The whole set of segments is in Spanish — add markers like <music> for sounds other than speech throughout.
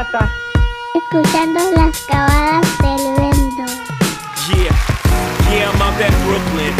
piñata. Escuchando las cavadas del vento. Yeah. Yeah, I'm out at Brooklyn.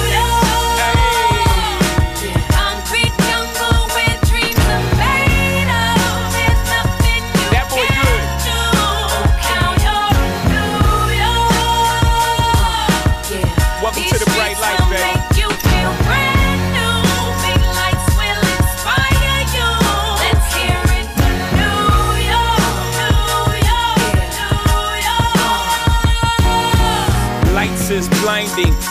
enfim.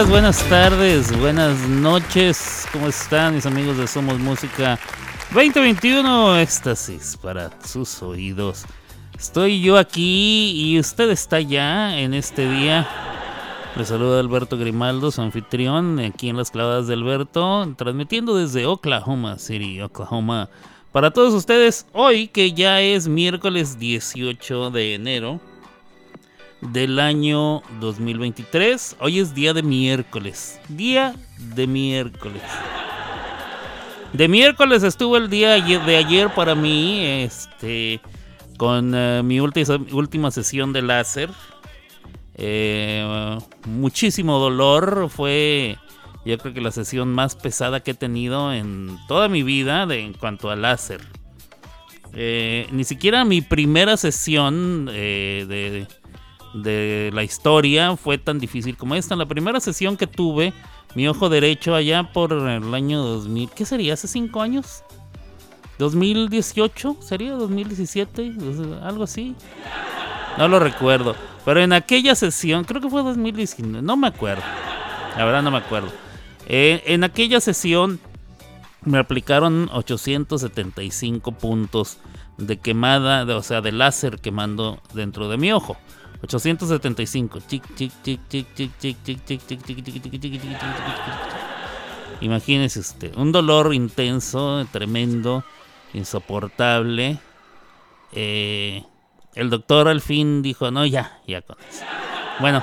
Buenas tardes, buenas noches. ¿Cómo están mis amigos de Somos Música 2021 éxtasis para sus oídos. Estoy yo aquí y usted está ya en este día. Le saluda Alberto Grimaldo, su anfitrión, aquí en las clavadas de Alberto, transmitiendo desde Oklahoma City, Oklahoma. Para todos ustedes, hoy que ya es miércoles 18 de enero del año 2023, hoy es día de miércoles, día de miércoles. De miércoles estuvo el día de ayer para mí, este, con eh, mi última, sesión de láser. Eh, muchísimo dolor, fue yo creo que la sesión más pesada que he tenido en toda mi vida de, en cuanto a láser. Eh, ni siquiera mi primera sesión de, de la historia fue tan difícil como esta. En la primera sesión que tuve, mi ojo derecho allá por el año 2000. ¿Qué sería? ¿Hace 5 años? ¿2018? ¿Sería 2017? Algo así. No lo recuerdo. Pero en aquella sesión, creo que fue 2019, no me acuerdo. La verdad no me acuerdo. Eh, en aquella sesión me aplicaron 875 puntos de quemada, o sea, de láser quemando dentro de mi ojo. 875. Imagínese usted, un dolor intenso, tremendo, insoportable. el doctor al fin dijo, no, ya, ya con eso. Bueno,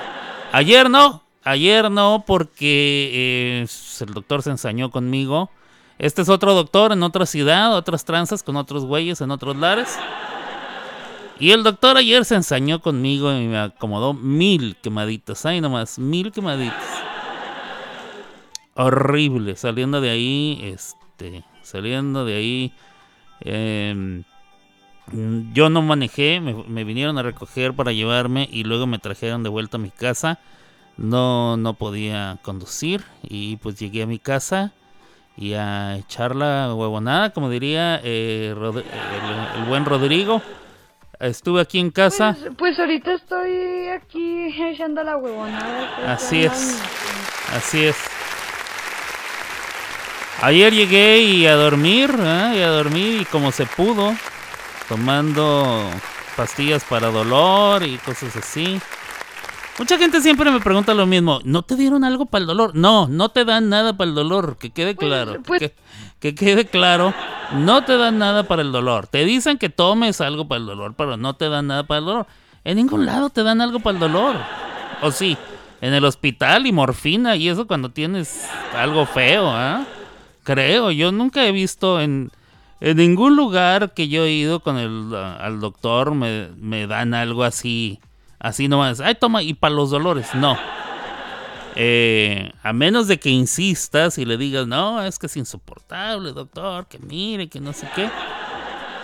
ayer no, ayer no, porque el doctor se ensañó conmigo. Este es otro doctor en otra ciudad, otras tranzas con otros güeyes en otros lares. Y el doctor ayer se ensañó conmigo y me acomodó mil quemaditas. Ay, nomás, mil quemaditas. Horrible. Saliendo de ahí, este, saliendo de ahí. Em, yo no manejé, me, vinieron a recoger para llevarme y luego me trajeron de vuelta a mi casa. No, no podía conducir y pues llegué a mi casa y a echar la huevonada, como diría eh, el buen Rodrigo. Estuve aquí en casa. Pues, pues, ahorita estoy aquí echando la huevonada. Pues, así es. Así es. Ayer llegué y a dormir, ¿eh? y a dormir y como se pudo, tomando pastillas para dolor y cosas así. Mucha gente siempre me pregunta lo mismo, ¿no te dieron algo para el dolor? No, no te dan nada para el dolor, que quede pues, claro. que, que quede claro, no te dan nada para el dolor. Te dicen que tomes algo para el dolor, pero no te dan nada para el dolor. En ningún lado te dan algo para el dolor. O sí, en el hospital y morfina y eso cuando tienes algo feo, ¿ah? Creo, yo nunca he visto en, en ningún lugar que yo he ido con el al doctor me, me dan algo así, así nomás. Ay, toma, y para los dolores, no. Eh, a menos de que insistas y le digas, no, es que es insoportable, doctor, que mire, que no sé qué.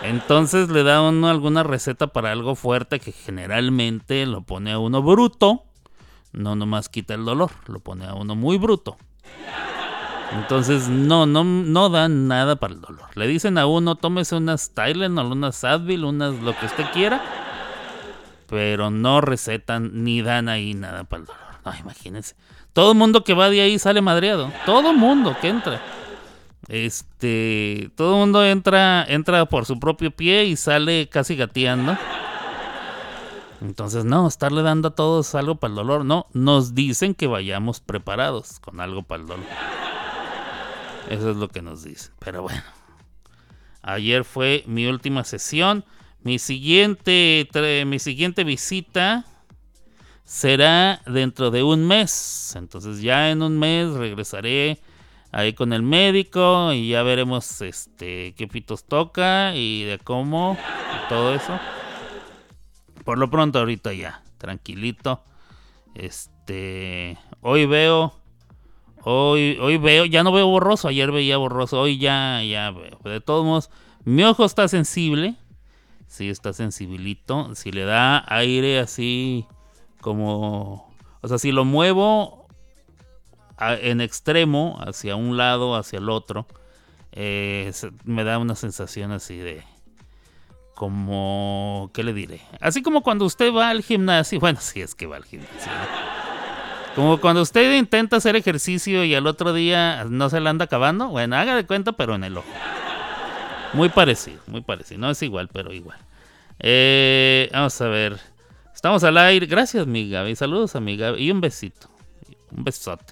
Entonces le da uno alguna receta para algo fuerte que generalmente lo pone a uno bruto. No nomás quita el dolor, lo pone a uno muy bruto. Entonces no, no, no dan nada para el dolor. Le dicen a uno, tómese unas Tylenol, unas Advil, unas lo que usted quiera. Pero no recetan ni dan ahí nada para el dolor. No, imagínense. Todo el mundo que va de ahí sale madreado. Todo el mundo que entra. Este, todo el mundo entra, entra por su propio pie y sale casi gateando. Entonces, no, estarle dando a todos algo para el dolor. No, nos dicen que vayamos preparados con algo para el dolor. Eso es lo que nos dicen. Pero bueno. Ayer fue mi última sesión. Mi siguiente, mi siguiente visita será dentro de un mes. Entonces ya en un mes regresaré ahí con el médico y ya veremos este qué pitos toca y de cómo y todo eso. Por lo pronto ahorita ya, tranquilito. Este, hoy veo hoy hoy veo, ya no veo borroso, ayer veía borroso, hoy ya ya veo. De todos modos, mi ojo está sensible. Sí, está sensibilito. Si le da aire así como, o sea, si lo muevo en extremo, hacia un lado, hacia el otro, eh, me da una sensación así de, como, ¿qué le diré? Así como cuando usted va al gimnasio, <laughs> bueno, si es que va al gimnasio. Como cuando usted intenta hacer ejercicio y al otro día no se le anda acabando, bueno, haga de cuenta, pero en el ojo. Muy parecido, muy parecido. No es igual, pero igual. Eh, vamos a ver. Estamos al aire. Gracias, mi Gaby. Saludos a mi Gaby. Y un besito. Un besote.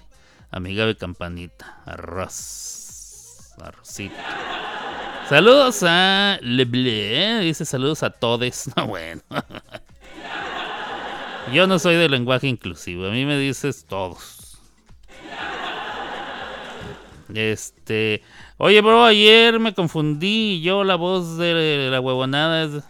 A mi Campanita. Arroz. Arrocito. Saludos a Leble. Dice saludos a todos. <laughs> No, bueno. Yo no soy de lenguaje inclusivo. A mí me dices todos. Este. Oye, bro, ayer me confundí. Yo, la voz de la huevonada es,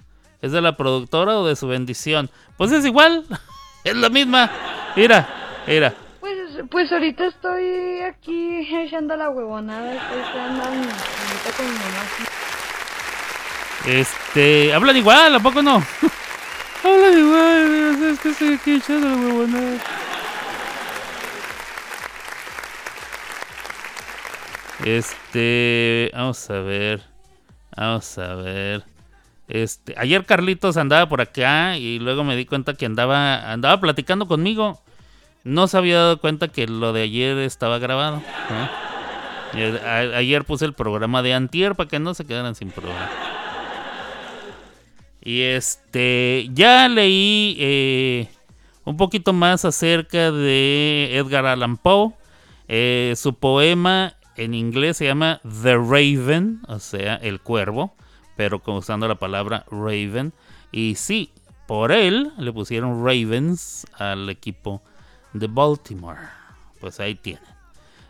es de la productora o de su bendición. Pues es igual. <laughs> Es la misma. Mira, mira. Pues, pues ahorita estoy aquí echando la huevonada. Estoy ahorita con mi mamá. Este. Hablan igual, ¿a poco no? <laughs> Hablan igual, es que estoy aquí echando la huevonada. Este, vamos a ver. Vamos a ver. Este, ayer Carlitos andaba por acá y luego me di cuenta que andaba andaba platicando conmigo. No se había dado cuenta que lo de ayer estaba grabado. ayer puse el programa de Antier para que no se quedaran sin programa. Y este, ya leí eh, un poquito más acerca de Edgar Allan Poe. Eh, su poema en inglés se llama The Raven, o sea, el cuervo, pero usando la palabra Raven. Y sí, por él le pusieron Ravens al equipo de Baltimore. Pues ahí tienen.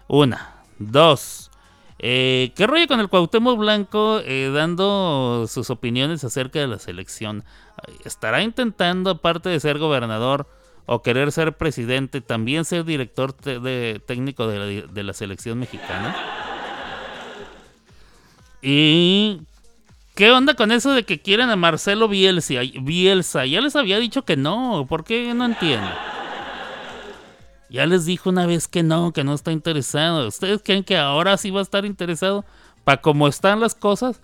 Una, dos. Eh, ¿Qué rollo con el Cuauhtémoc Blanco eh, dando sus opiniones acerca de la selección? ¿Estará intentando, aparte de ser gobernador o querer ser presidente, también ser director de- técnico de la selección mexicana? ¿Y qué onda con eso de que quieren a Marcelo Bielsa? Bielsa, ya les había dicho que no, ¿por qué no entiendo? Ya les dijo una vez que no, que no está interesado. ¿Ustedes creen que ahora sí va a estar interesado? Para cómo están las cosas.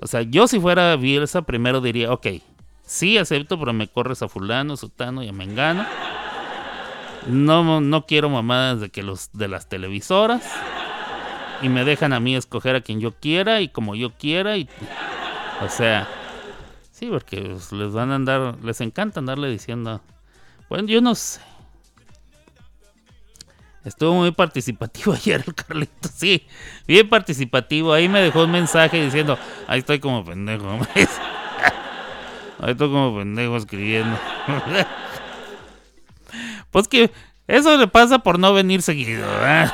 O sea, yo si fuera Bielsa, primero diría, ok, sí acepto, pero me corres a fulano, sutano y a mengano. No, no quiero mamadas de que los de las televisoras. Y me dejan a mí escoger a quien yo quiera y como yo quiera. Y, o sea, sí, porque pues, les van a andar, les encanta andarle diciendo. Bueno, yo no sé. Estuvo muy participativo <laughs> ayer el Carlito, sí, bien participativo. Ahí me dejó un mensaje diciendo, ahí estoy como pendejo. <laughs> ahí estoy como pendejo escribiendo. <laughs> pues que eso le pasa por no venir seguido. ¿verdad?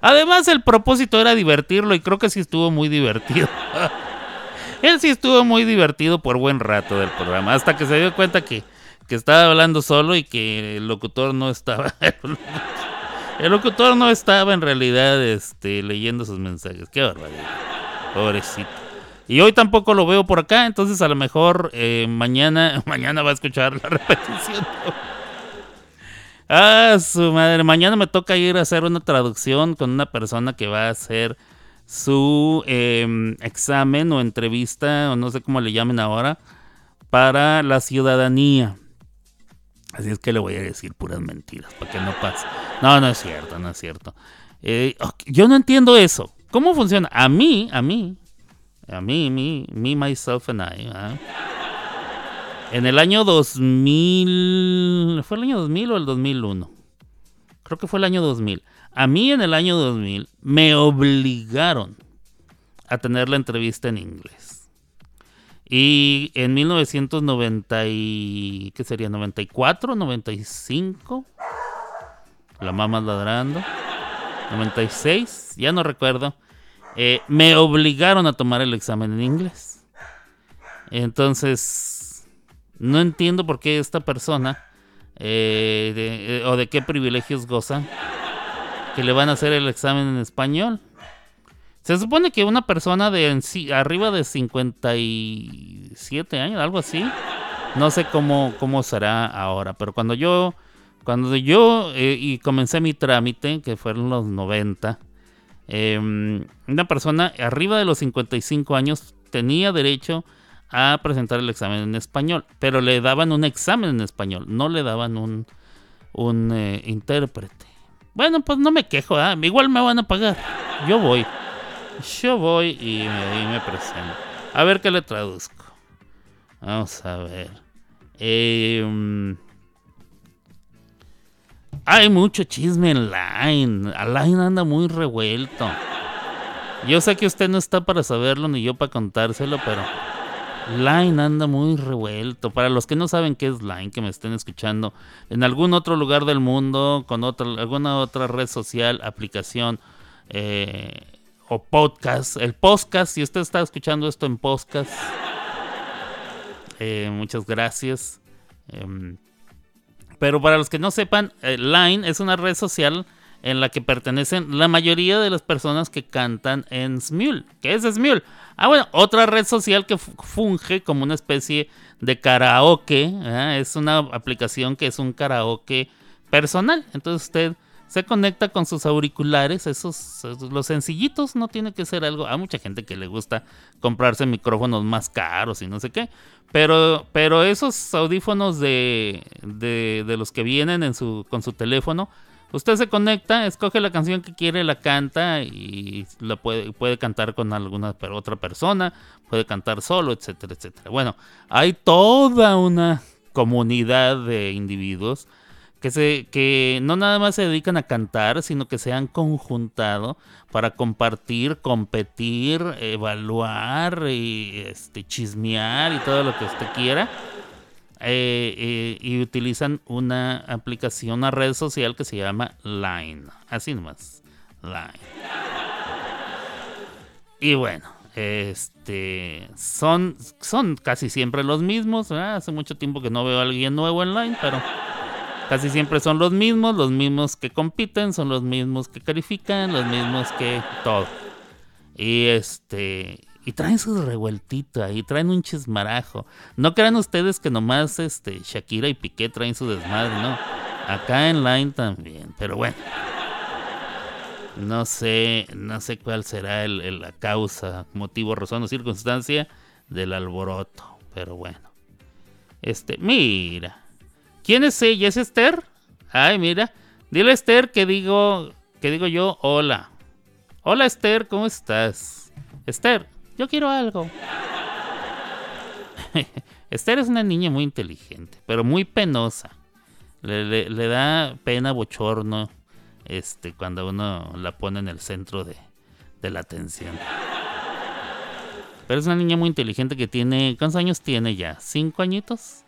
Además el propósito era divertirlo y creo que sí estuvo muy divertido. <laughs> Él sí estuvo muy divertido por buen rato del programa, hasta que se dio cuenta que, que estaba hablando solo y que el locutor no estaba. <laughs> El locutor no estaba en realidad este, leyendo sus mensajes. Qué barbaridad. Pobrecito. Y hoy tampoco lo veo por acá, entonces a lo mejor eh, mañana, <laughs> mañana va a escuchar la repetición. Ah, su madre. Mañana me toca ir a hacer una traducción con una persona que va a hacer su eh, examen o entrevista, o no sé cómo le llamen ahora, para la ciudadanía. Así es que le voy a decir puras mentiras para que no pase. No, no es cierto, no es cierto. Eh, yo no entiendo eso. ¿Cómo funciona? A mí, a mí, a mí, me, me myself and I. ¿ah? En el año 2000, ¿fue el año 2000 o el 2001? Creo que fue el año 2000. A mí en el año 2000 me obligaron a tener la entrevista en inglés. Y en 1990 y, ¿qué sería? 94, 95. La mamá ladrando. 96, ya no recuerdo. eh, me obligaron a tomar el examen en inglés. Entonces, no entiendo por qué esta persona, eh, eh, o de qué privilegios goza, que le van a hacer el examen en español. Se supone que una persona de en arriba de 57 años, algo así, no sé cómo, cómo será ahora, pero cuando yo, cuando yo eh, y comencé mi trámite, que fueron los 90, em, una persona arriba de los 55 años tenía derecho a presentar el examen en español, pero le daban un examen en español, no le daban un, un eh, intérprete. Bueno, pues no me quejo, ¿ah? igual me van a pagar, yo voy. Yo voy y me, y me presento. A ver qué le traduzco. Vamos a ver. Eh, hay mucho chisme en Line. Line anda muy revuelto. Yo sé que usted no está para saberlo ni yo para contárselo, pero Line anda muy revuelto. Para los que no saben qué es Line, que me estén escuchando en algún otro lugar del mundo, con otra, alguna otra red social, aplicación eh, o podcast. El podcast, si usted está escuchando esto en podcast, <laughs> eh, muchas gracias. Em, pero para los que no sepan, eh, Line es una red social en la que pertenecen la mayoría de las personas que cantan en Smule. ¿Qué es Smule? Ah, bueno, otra red social que funge como una especie de karaoke. ¿eh? Es una aplicación que es un karaoke personal. Entonces usted se conecta con sus auriculares, esos, los sencillitos, no tiene que ser algo. Hay mucha gente que le gusta comprarse micrófonos más caros y no sé qué. Pero, pero esos audífonos de, de, de los que vienen con su teléfono, usted se conecta, escoge la canción que quiere, la canta y la puede, puede cantar con alguna otra persona, puede cantar solo, etcétera, etcétera. Bueno, hay toda una comunidad de individuos que, se, que no nada más se dedican a cantar, sino que se han conjuntado para compartir, competir, evaluar y este, chismear y todo lo que usted quiera. Eh, eh, y utilizan una aplicación, una red social que se llama Line. Así nomás. Line. Y bueno, este son, son casi siempre los mismos. Hace mucho tiempo que no veo a alguien nuevo en Line, pero Casi siempre son los mismos, los mismos que compiten, son los mismos que califican, los mismos que todo. Y este. Y traen su revueltita y traen un chismarajo. No crean ustedes que nomás este, Shakira y Piqué traen su desmadre, no. Acá en Line también, pero bueno. No sé, no sé cuál será el, la causa, motivo, razón o circunstancia del alboroto, pero bueno. Este, mira. ¿Quién es ella? ¿Es Esther? Ay, mira. Dile a Esther que digo, que digo yo, hola. Hola Esther, ¿cómo estás? Esther, yo quiero algo. <laughs> Esther es una niña muy inteligente, pero muy penosa. Le, da pena bochorno este, cuando uno la pone en el centro de, de la atención. Pero es una niña muy inteligente que tiene. ¿Cuántos años tiene ya? ¿Cinco añitos?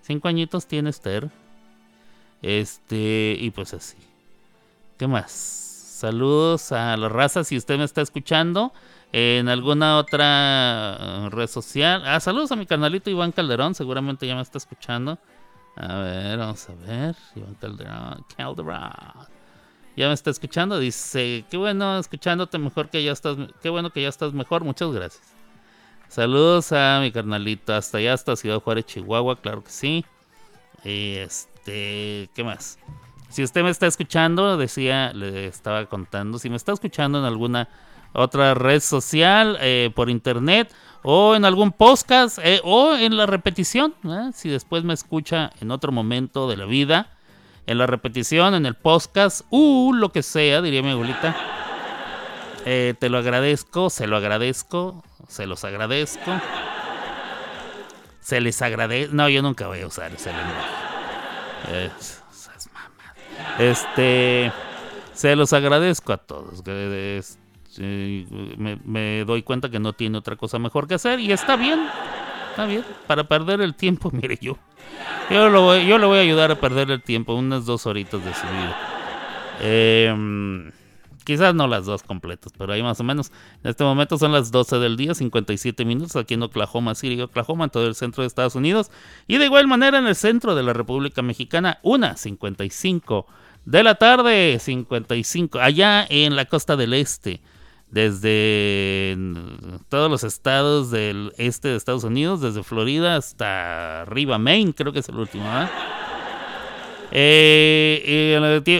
Cinco añitos tiene Esther. Este, y pues así. ¿Qué más? Saludos a la raza si usted me está escuchando en alguna otra uh, red social. Ah, saludos a mi canalito Iván Calderón, seguramente ya me está escuchando. A ver, vamos a ver. Iván Calderón, Calderón. Ya me está escuchando, dice, qué bueno escuchándote mejor que ya estás, qué bueno que ya estás mejor, muchas gracias. Saludos a mi carnalito hasta allá, hasta Ciudad Juárez, Chihuahua, claro que sí. Este, ¿qué más? Si usted me está escuchando, decía, le estaba contando, si me está escuchando en alguna otra red social, eh, por internet, o en algún podcast, eh, o en la repetición, ¿eh? si después me escucha en otro momento de la vida, en la repetición, en el podcast, uh, lo que sea, diría mi abuelita. te lo agradezco, se lo agradezco, se los agradezco. Se les agradece. No, yo nunca voy a usar ese lenguaje. Este. Se los agradezco a todos. Me, doy cuenta que no tiene otra cosa mejor que hacer y está bien. Está bien. Para perder el tiempo, <laughs> mire yo. Yo lo, voy, yo le voy a ayudar a perder el tiempo, unas dos horitas de su vida. Eh, Quizás no las dos completas, pero ahí más o menos. En este momento son las 12 del día, 57 minutos aquí en Oklahoma City, Oklahoma, en todo el centro de Estados Unidos. Y de igual manera en el centro de la República Mexicana, 1.55 de la tarde, 55, allá en la costa del este. Desde todos los estados del este de Estados Unidos, desde Florida hasta arriba, Maine, creo que es el último, ¿eh?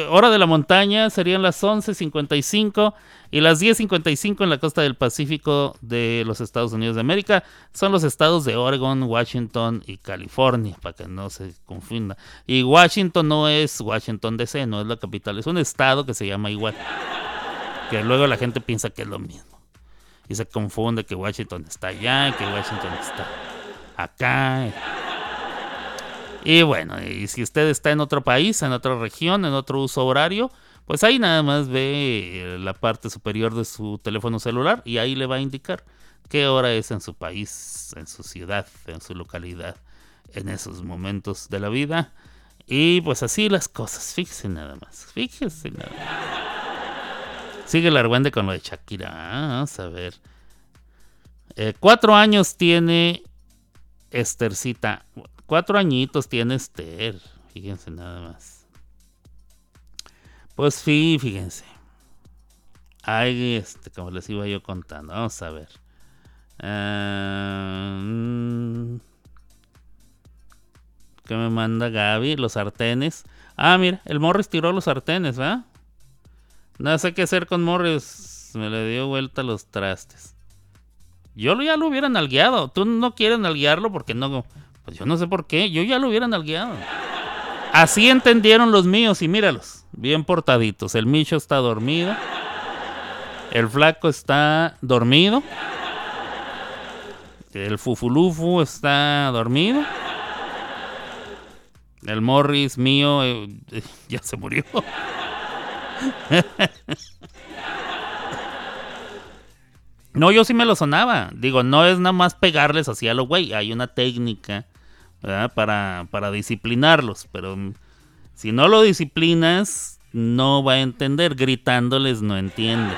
Hora de la montaña serían las 11.55 y las 10.55 en la costa del Pacífico de los Estados Unidos de América. Son los estados de Oregon, Washington y California, para que no se confunda. Y Washington no es Washington DC, no es la capital, es un estado que se llama igual. Que luego la gente piensa que es lo mismo. y se confunde que Washington está allá, que Washington está acá. Y bueno, y si usted está en otro país, en otra región, en otro uso horario, pues ahí nada más ve la parte superior de su teléfono celular y ahí le va a indicar qué hora es en su país, en su ciudad, en su localidad, en esos momentos de la vida. Y pues así las cosas, fíjese nada más, fíjese nada más. Sigue el argüende con lo de Shakira, ah, vamos a ver. Eh, cuatro años tiene Estercita. Cuatro añitos tiene Esther. Fíjense nada más. Pues sí, fíjense. Ay, este, como les iba yo contando. Vamos a ver. Ah, mm. ¿Qué me manda Gaby? Los sartenes. Ah, mira, el Morris tiró los sartenes, ¿verdad? No sé qué hacer con Morris. Me le dio vuelta los trastes. Yo ya lo hubiera nalgueado. Tú no quieres nalguearlo porque no. Pues yo no sé por qué. Yo ya lo hubiera nalgueado. Así entendieron los míos y míralos. Bien portaditos. El Micho está dormido. El flaco está dormido. El Fufulufu está dormido. El Morris mío eh, <laughs> ya se murió. <laughs> No, yo sí me lo sonaba. Digo, no es nada más pegarles así a lo güey. Hay una técnica Para, para disciplinarlos. Pero mm, si no lo disciplinas, no va a entender. Gritándoles no entiende.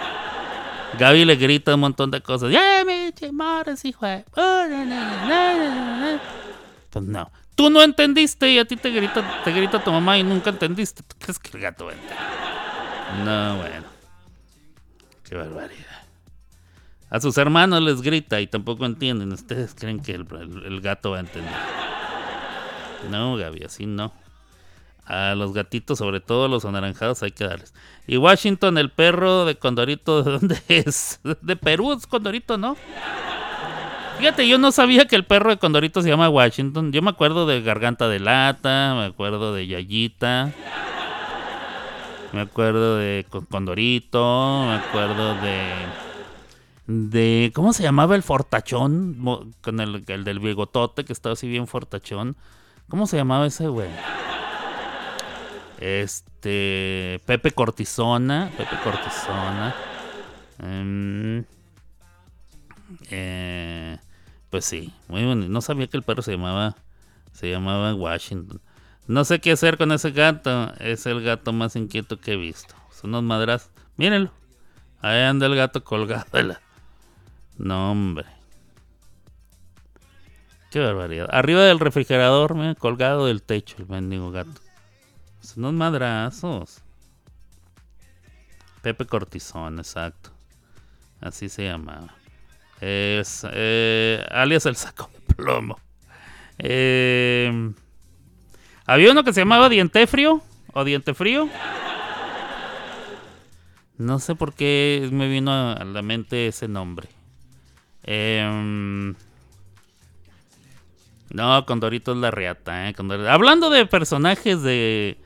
Gaby le grita un montón de cosas. ¡Ya, me hijo Pues no. Tú no entendiste y a ti te grita, te grita tu mamá y nunca entendiste. ¿Tú crees que el gato va a entender? No, bueno. Qué barbaridad. A sus hermanos les grita y tampoco entienden. ¿Ustedes creen que el, gato va a entender? No, Gaby, así no. A los gatitos, sobre todo los anaranjados, hay que darles. Y Washington, el perro de Condorito, ¿de dónde es? <laughs> De Perú Condorito, ¿no? Fíjate, yo no sabía que el perro de Condorito se llama Washington. Yo me acuerdo de Garganta de Lata, me acuerdo de Yayita. Me acuerdo de Condorito, me acuerdo de de ¿cómo se llamaba el fortachón? Con el, del bigotote que estaba así bien fortachón. ¿Cómo se llamaba ese güey? Este Pepe Cortisona, Pepe Cortisona. Em, eh, pues sí, muy bueno. No sabía que el perro se llamaba se llamaba Washington. No sé qué hacer con ese gato. Es el gato más inquieto que he visto. Son unos madras. Mírenlo. Ahí anda el gato colgado la, no, hombre. Qué barbaridad. Arriba del refrigerador, me colgado del techo el mendigo gato. Son unos madrazos. Pepe Cortizón, exacto. Así se llamaba. Es, eh, alias el saco de plomo. Eh, había uno que se llamaba Diente Frío o Diente Frío. No sé por qué me vino a la mente ese nombre. Eh, no, Condorito es la reata. ¿eh? Hablando de personajes de,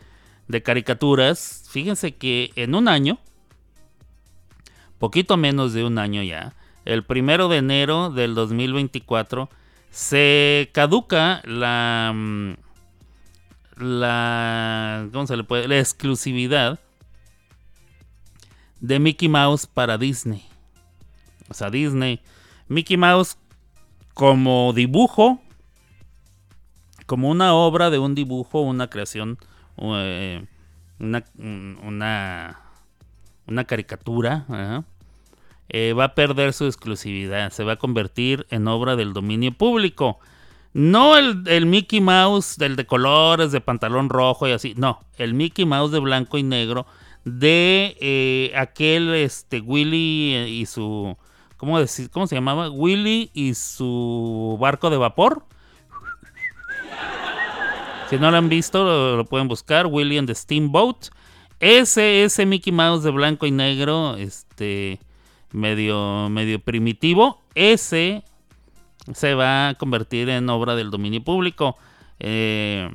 de caricaturas, fíjense que en un año, poquito menos de un año ya, el primero de enero del 2024, se caduca la. La. ¿Cómo se le puede? La exclusividad de Mickey Mouse para Disney. O sea, Disney Mickey Mouse como dibujo, como una obra de un dibujo, una creación, eh, una, una, una, caricatura, eh, va a perder su exclusividad, se va a convertir en obra del dominio público. No el, Mickey Mouse del de colores, de pantalón rojo y así, no, el Mickey Mouse de blanco y negro de eh, aquel este, Willy y su ¿cómo, decir, ¿cómo se llamaba? Willy y su barco de vapor. Si no lo han visto, lo, pueden buscar. Willy and the Steamboat. Ese, ese Mickey Mouse de blanco y negro, este, medio, medio primitivo. Ese se va a convertir en obra del dominio público. Eh,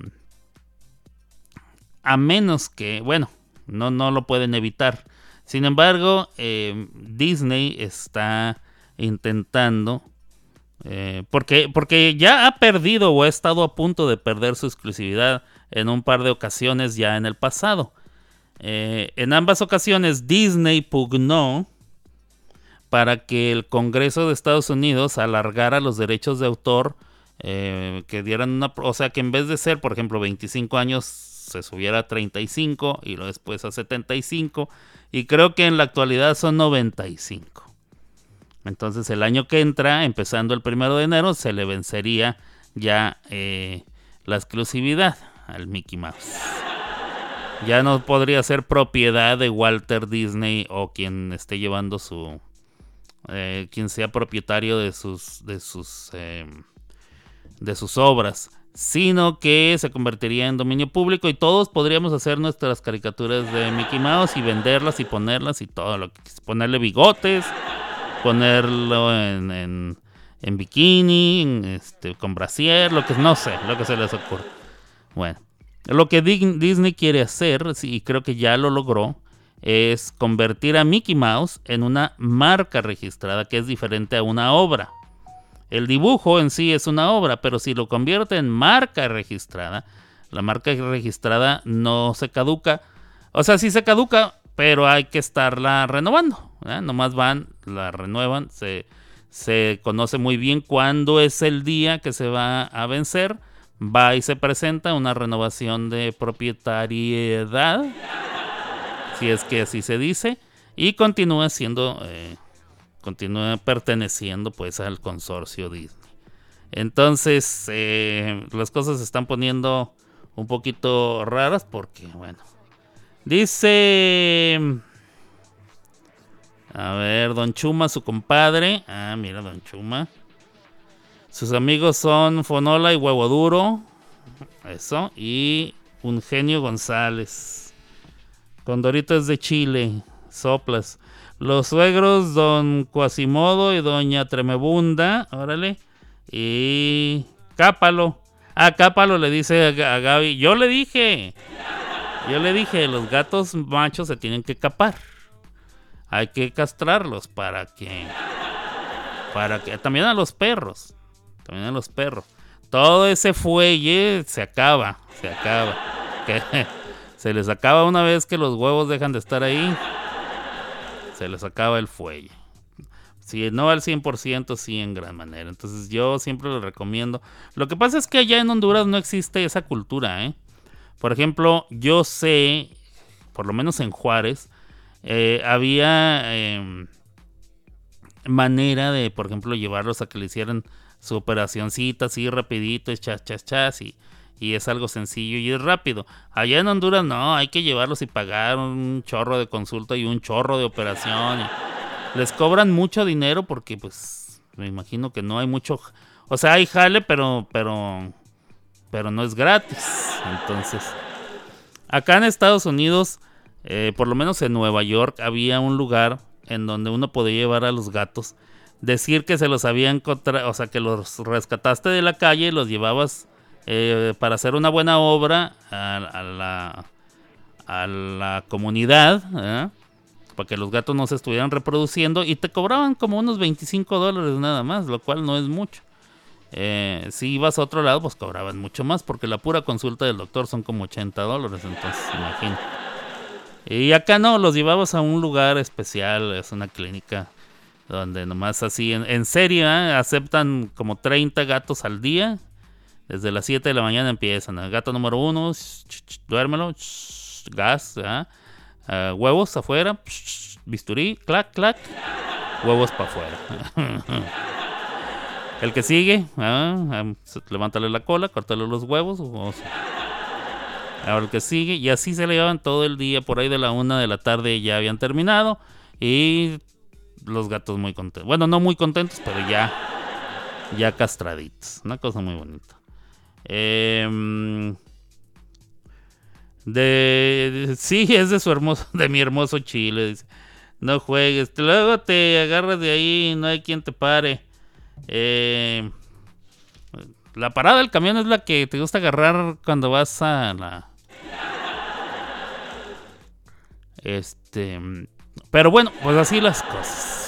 a menos que, bueno, no, no lo pueden evitar. Sin embargo, eh, Disney está intentando. eh, porque, porque ya ha perdido o ha estado a punto de perder su exclusividad en un par de ocasiones ya en el pasado. En ambas ocasiones Disney pugnó para que el Congreso de Estados Unidos alargara los derechos de autor, eh, que dieran una, o sea, que en vez de ser, por ejemplo, 25 años, se subiera a 35 y luego después a 75, y creo que en la actualidad son 95. Entonces el año que entra, empezando el primero de enero, se le vencería ya eh, la exclusividad al Mickey Mouse. Ya no podría ser propiedad de Walter Disney o quien esté llevando su, eh, quien sea propietario de sus de sus eh, de sus obras sino que se convertiría en dominio público y todos podríamos hacer nuestras caricaturas de Mickey Mouse y venderlas y ponerlas y todo lo que ponerle bigotes ponerlo en, en, en bikini este, con brasier lo que no sé lo que se les ocurre bueno lo que Disney quiere hacer y creo que ya lo logró es convertir a Mickey Mouse en una marca registrada que es diferente a una obra. El dibujo en sí es una obra, pero si lo convierte en marca registrada, la marca registrada no se caduca. O sea, sí se caduca, pero hay que estarla renovando. ¿eh? Nomás van, la renuevan, se, se conoce muy bien cuándo es el día que se va a vencer. Va y se presenta una renovación de propietariedad si es que así se dice, y continúa siendo, eh, continúa perteneciendo pues al consorcio Disney. Entonces, eh, las cosas se están poniendo un poquito raras porque, bueno, dice... A ver, Don Chuma, su compadre. Ah, mira, Don Chuma. Sus amigos son Fonola y Huevo Duro. Eso. Y un genio González. Condorito es de Chile. Soplas. Los suegros, don Quasimodo y doña Tremebunda. Órale. Y Cápalo. Ah, Cápalo le dice a, Gaby. Yo le dije. Yo le dije, los gatos machos se tienen que capar. Hay que castrarlos para que. Para que. También a los perros. También a los perros. Todo ese fuelle se acaba. Se acaba. <laughs> se les acaba una vez que los huevos dejan de estar ahí. Se les acaba el fuelle. Si no al 100%, sí en gran manera. Entonces yo siempre lo recomiendo. Lo que pasa es que allá en Honduras no existe esa cultura, ¿eh? Por ejemplo, yo sé, por lo menos en Juárez, eh, había eh, manera de, por ejemplo, llevarlos a que le hicieran su operacioncita así rapidito, chas, chas, chas, y, y es algo sencillo y es rápido. Allá en Honduras no, hay que llevarlos y pagar un chorro de consulta y un chorro de operación. Les cobran mucho dinero porque, pues, me imagino que no hay mucho... O sea, hay jale, pero, pero, pero no es gratis. Entonces, acá en Estados Unidos, eh, por lo menos en Nueva York, había un lugar en donde uno podía llevar a los gatos. Decir que se los había encontrado, o sea, que los rescataste de la calle y los llevabas eh, para hacer una buena obra a, la, a la, comunidad, ¿eh? para que los gatos no se estuvieran reproduciendo y te cobraban como unos 25 dólares nada más, lo cual no es mucho. Eh, si ibas a otro lado, pues cobraban mucho más, porque la pura consulta del doctor son como 80 dólares, entonces imagino. Y acá no, los llevabas a un lugar especial, es una clínica donde nomás así, en, en serio, ¿eh? aceptan como 30 gatos al día. Desde las 7 de la mañana empiezan. El gato número 1, duérmelo, gas, ¿eh? uh, huevos afuera, bisturí, clac, clac, huevos para afuera. <laughs> El que sigue, ¿eh? levántale la cola, cortale los huevos. Ahora el que sigue, y así se le llevaban todo el día, por ahí de la una de la tarde ya habían terminado. Y los gatos muy contentos. Bueno, no muy contentos, pero ya, ya castraditos. Una cosa muy bonita. Eh, de, sí, <laughs> es de su hermoso, de mi hermoso Chile. Dice, no juegues, luego te agarras de ahí, no hay quien te pare. Eh, la parada del camión es la que te gusta agarrar cuando vas a la este. Pero bueno, pues así las cosas.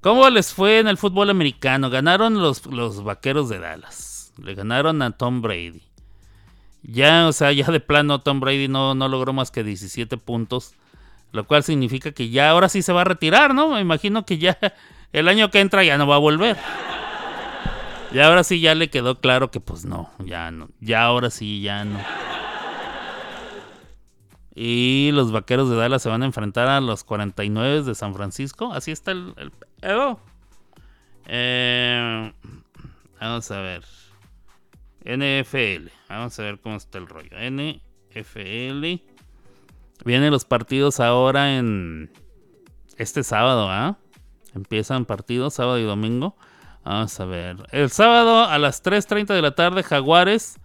¿Cómo les fue en el fútbol americano? Ganaron los, los vaqueros de Dallas. Le ganaron a Tom Brady. Ya, o sea, ya de plano Tom Brady no, no logró más que 17 puntos. Lo cual significa que ya ahora sí se va a retirar, ¿no? Me imagino que ya <laughs> el año que entra ya no va a volver. Y ahora sí ya le quedó claro que pues no, ya no. Ya ahora sí, ya no. Y los vaqueros de Dallas se van a enfrentar a los 49 de San Francisco. Así está el, el eh, vamos a ver. NFL. Vamos a ver cómo está el rollo. NFL. Vienen los partidos ahora en este sábado, ¿ah? Empiezan partidos sábado y domingo. Vamos a ver. El sábado a las 3.30 de la tarde, Jaguares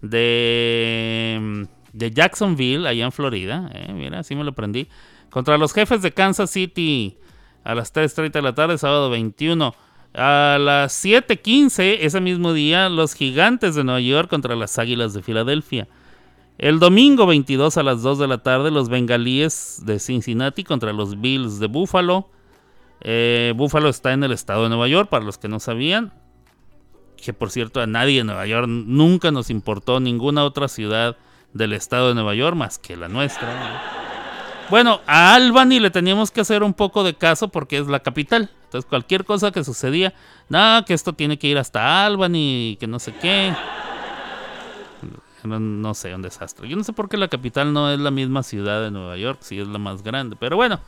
de de Jacksonville, allá en Florida. Eh, mira, así me lo aprendí. Contra los jefes de Kansas City a las 3.30 de la tarde, sábado 21. A las 7.15, ese mismo día, los gigantes de Nueva York contra las águilas de Filadelfia. El domingo 22 a las 2 de la tarde, los bengalíes de Cincinnati contra los Bills de Buffalo. Eh, Buffalo está en el estado de Nueva York, para los que no sabían. Que por cierto, a nadie en Nueva York nunca nos importó ninguna otra ciudad del estado de Nueva York más que la nuestra. Bueno, a Albany le teníamos que hacer un poco de caso porque es la capital. Entonces cualquier cosa que sucedía, nada, que esto tiene que ir hasta Albany, que no sé qué. No, sé, un desastre. Yo no sé por qué la capital no es la misma ciudad de Nueva York, si es la más grande. Pero bueno,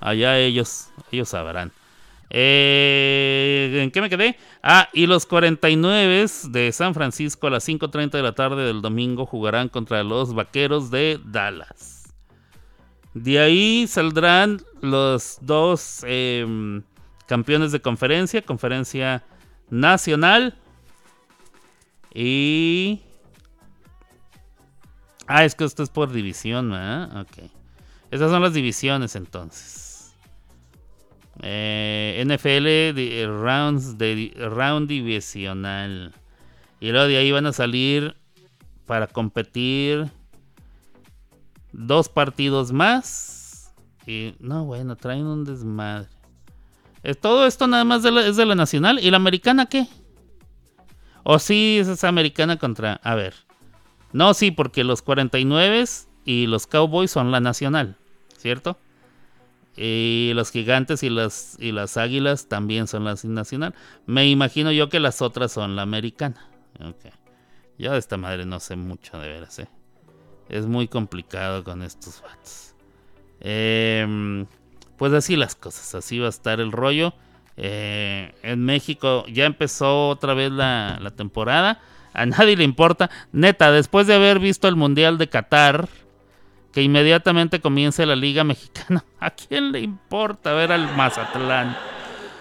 allá ellos, ellos sabrán. Eh, ¿En qué me quedé? Ah, y los 49 de San Francisco a las 5.30 de la tarde del domingo jugarán contra los Vaqueros de Dallas. De ahí saldrán los dos em, campeones de conferencia, conferencia nacional. Y... Ah, es que esto es por división, ¿eh? Ok. Esas son las divisiones entonces. Eh, NFL de, rounds de round divisional. Y luego de ahí van a salir para competir dos partidos más. Y no, bueno, traen un desmadre. Eh, todo esto nada más es de la nacional. ¿Y la americana qué? O sí, es americana contra. A ver. No, sí, porque los 49 y los Cowboys son la nacional. ¿Cierto? Y los gigantes y las, y las águilas también son la nacional. Me imagino yo que las otras son la americana. Yo de esta madre no sé mucho de veras, ¿eh? Es muy complicado con estos vatos. Em, pues así las cosas, así va a estar el rollo. Eh, en México ya empezó otra vez la, la temporada. A nadie le importa. Neta, después de haber visto el Mundial de Qatar que inmediatamente comience la Liga Mexicana. <laughs> ¿A quién le importa ver al Mazatlán?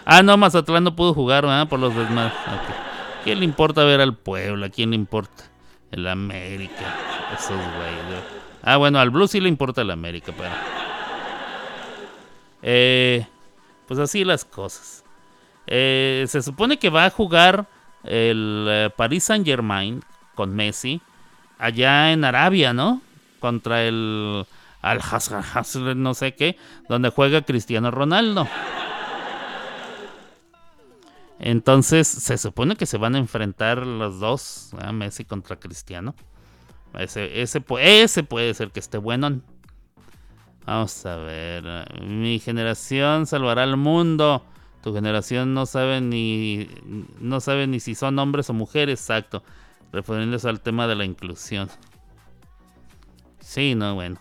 Ah, no, Mazatlán no pudo jugar, ¿verdad? Por los demás. ¿A quién le importa ver al pueblo? ¿A quién le importa? El América. Esos güeyes. Ah, bueno, al Blue sí le importa el América, pero. Eh, pues así las cosas. Eh, se supone que va a jugar el eh, Paris Saint Germain con Messi allá en Arabia, ¿no? Contra el al no sé qué, donde juega Cristiano Ronaldo. Entonces se supone que se van a enfrentar los dos, Messi contra Cristiano. Ese, ese, ese puede ser que esté bueno. Vamos a ver. Mi generación salvará al mundo. Tu generación no sabe ni no sabe ni si son hombres o mujeres, exacto. Refiriéndose al tema de la inclusión. Sí, no, bueno.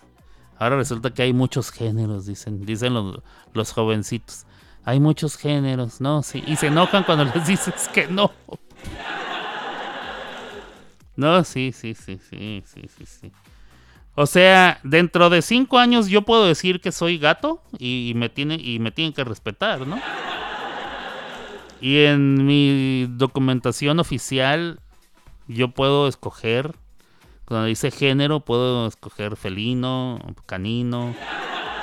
Ahora resulta que hay muchos géneros, dicen, dicen los, los jovencitos. Hay muchos géneros, ¿no? Sí. Y se enojan cuando <laughs> les dices que no. No, sí, sí, sí, sí, sí, sí, sí. O sea, dentro de cinco años yo puedo decir que soy gato y, me tiene, y me tienen que respetar, ¿no? Y en mi documentación oficial yo puedo escoger cuando dice género, puedo escoger felino, canino,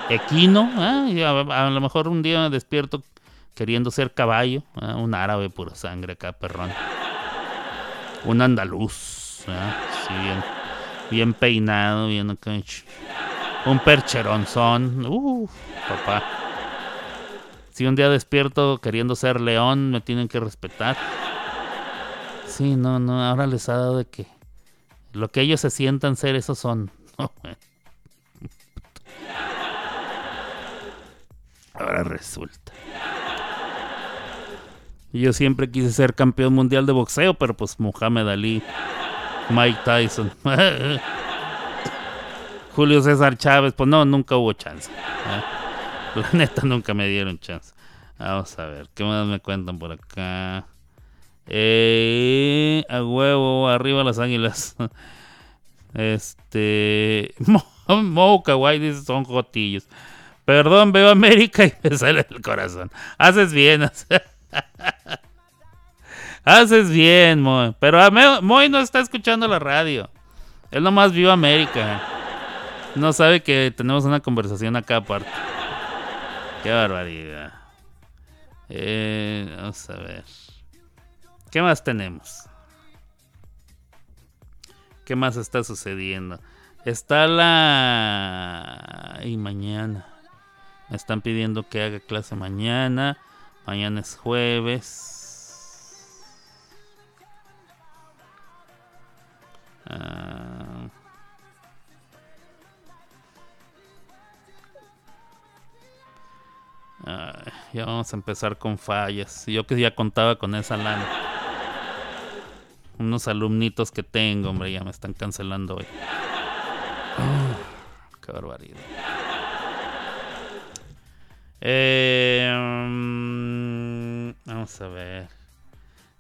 equino. a, lo mejor un día despierto queriendo ser caballo. Un árabe pura sangre acá, perrón. Un andaluz. bien, bien peinado, bien. Un percheronzón. Uf, papá. Si un día despierto queriendo ser león, me tienen que respetar. Sí, no, no, ahora les ha dado de que lo que ellos se sientan ser, esos son. ahora resulta. Yo siempre quise ser campeón mundial de boxeo, pero pues Muhammad Ali, Mike Tyson, <laughs> Julio César Chávez, pues no, nunca hubo chance. ¿eh? La neta nunca me dieron chance. Vamos a ver, ¿qué más me cuentan por acá? Eh, a huevo, arriba las águilas. <laughs> Este. <laughs> Mo, Kawaii dice son jotillos. Perdón, veo América <laughs> y me sale el corazón. Haces bien. Haces bien, Moy. Pero Moy no está escuchando la radio. Él nomás vio América. No sabe que tenemos una conversación acá aparte. Qué barbaridad. Eh, vamos a ver. ¿Qué más tenemos? ¿Qué más está sucediendo? Está la... Y mañana. Me están pidiendo que haga clase mañana. Mañana es jueves. Ah. ya vamos a empezar con fallas. Yo que ya contaba con esa lana. Unos alumnitos que tengo, hombre, ya me están cancelando hoy. qué barbaridad. Eh, mm, vamos a ver.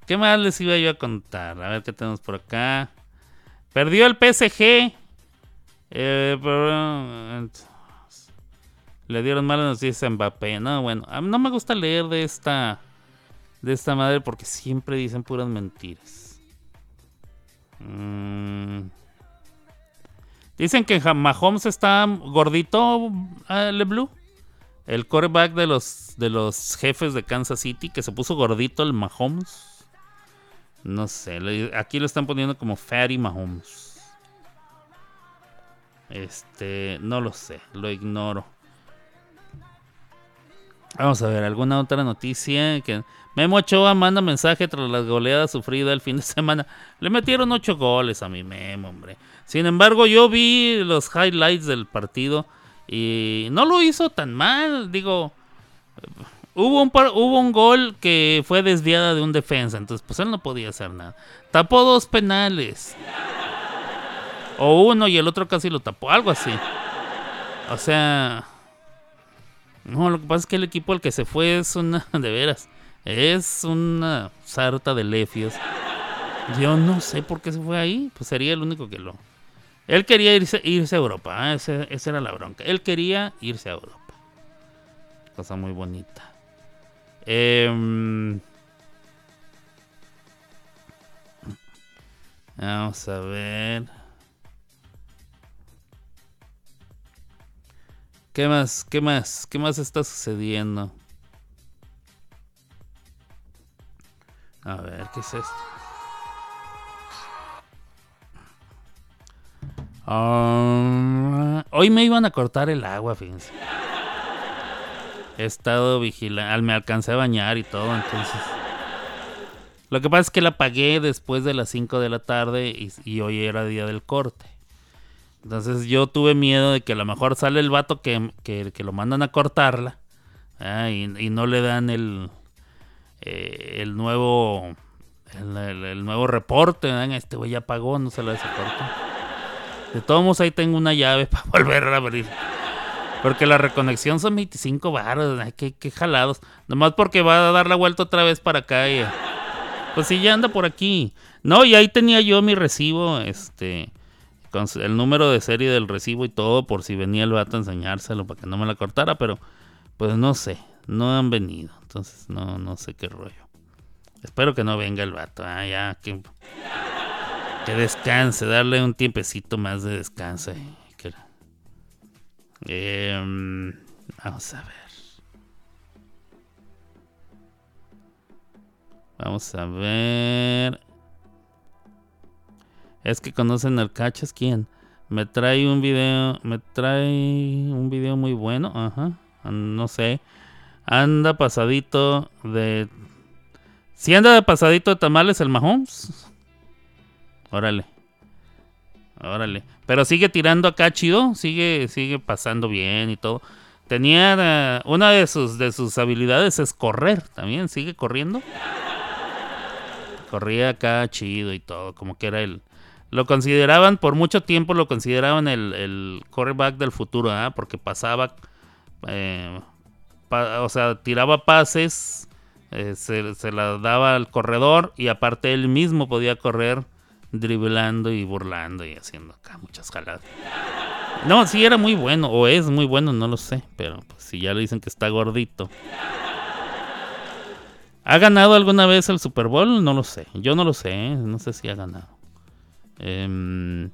¿Qué más les iba yo a contar? A ver qué tenemos por acá. Perdió el PSG. Eh, le dieron malas noticias a Mbappé. No, bueno, no me gusta leer de esta de esta madre porque siempre dicen puras mentiras. Mm. Dicen que Mahomes está gordito, uh, LeBlue. El quarterback de los, de los jefes de Kansas City, que se puso gordito el Mahomes. No sé, aquí lo están poniendo como Fatty Mahomes. Este, no lo sé, lo ignoro. Vamos a ver, alguna otra noticia que Memo Ochoa manda mensaje tras las goleadas sufridas el fin de semana. Le metieron ocho goles a mi Memo, hombre. Sin embargo, yo vi los highlights del partido y no lo hizo tan mal. Digo, hubo un, hubo un gol que fue desviada de un defensa, entonces pues él no podía hacer nada. Tapó dos penales. O uno y el otro casi lo tapó, algo así. O sea, no, lo que pasa es que el equipo al que se fue es una, <laughs> de veras, es una sarta de lefios. Yo no sé por qué se fue ahí, pues sería el único que lo... Él quería irse, irse a Europa, ¿eh? esa era la bronca. Él quería irse a Europa. Cosa muy bonita. Em, vamos a ver. ¿Qué más? ¿Qué más? ¿Qué más está sucediendo? A ver, ¿qué es esto? Ah, hoy me iban a cortar el agua, fíjense. He estado vigilando, me alcancé a bañar y todo, entonces. Lo que pasa es que la apagué después de las 5 de la tarde y hoy era día del corte. Entonces yo tuve miedo de que a lo mejor sale el vato que, lo mandan a cortarla ah, y, no le dan el, eh, el nuevo el, nuevo reporte. Este güey ya pagó, no se lo hace De todos modos ahí tengo una llave <laughs> para volver a abrir. Porque la reconexión son 25 baros, qué, jalados. Nomás porque va a dar la vuelta otra vez para acá. Y, pues sí, ya anda por aquí. No, y ahí tenía yo mi recibo, este con el número de serie del recibo y todo por si venía el vato a enseñárselo para que no me la cortara, pero pues no sé, no han venido, entonces no, no sé qué rollo. Espero que no venga el vato, ah, ya, que, que descanse, darle un tiempecito más de descanso. Em, vamos a ver. Vamos a ver. Es que conocen al Cachas, ¿quién? Me trae un video, me trae un video muy bueno, ajá, no sé. Anda pasadito de... Si anda de pasadito de tamales el Mahomes. Órale. Órale. Pero sigue tirando acá chido. Sigue, sigue pasando bien y todo. Tenía eh, una de sus, de sus habilidades es correr también. Sigue corriendo. Corría acá chido y todo. Como que era el... Lo consideraban, por mucho tiempo lo consideraban el, el quarterback del futuro, ¿ah? porque pasaba, eh, o sea, tiraba pases, eh, se, la daba al corredor y aparte él mismo podía correr driblando y burlando y haciendo acá muchas jaladas. No, sí era muy bueno, o es muy bueno, no lo sé, pero pues, si ya le dicen que está gordito. ¿Ha ganado alguna vez el Super Bowl? No lo sé, yo no lo sé, ¿eh? no sé si ha ganado. Em,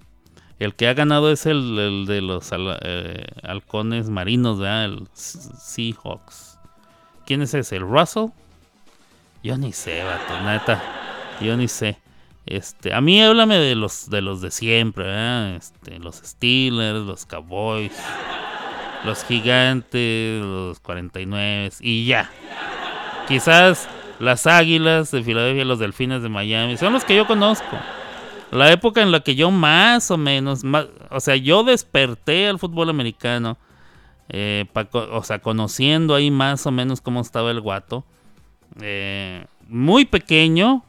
el que ha ganado es el, de los eh, halcones marinos, ¿verdad? El Seahawks. ¿Quién es ese? ¿El Russell? Yo ni sé, vato, neta. Yo ni sé. Este, a mí háblame de los de los de siempre, ¿verdad? Este, los Steelers, los Cowboys, los Gigantes, los 49 y ya. Quizás las Águilas de Filadelfia, los Delfines de Miami, son los que yo conozco. La época en la que yo más o menos, o sea, yo desperté al fútbol americano, eh, o sea, conociendo ahí más o menos cómo estaba el guato. eh, muy pequeño,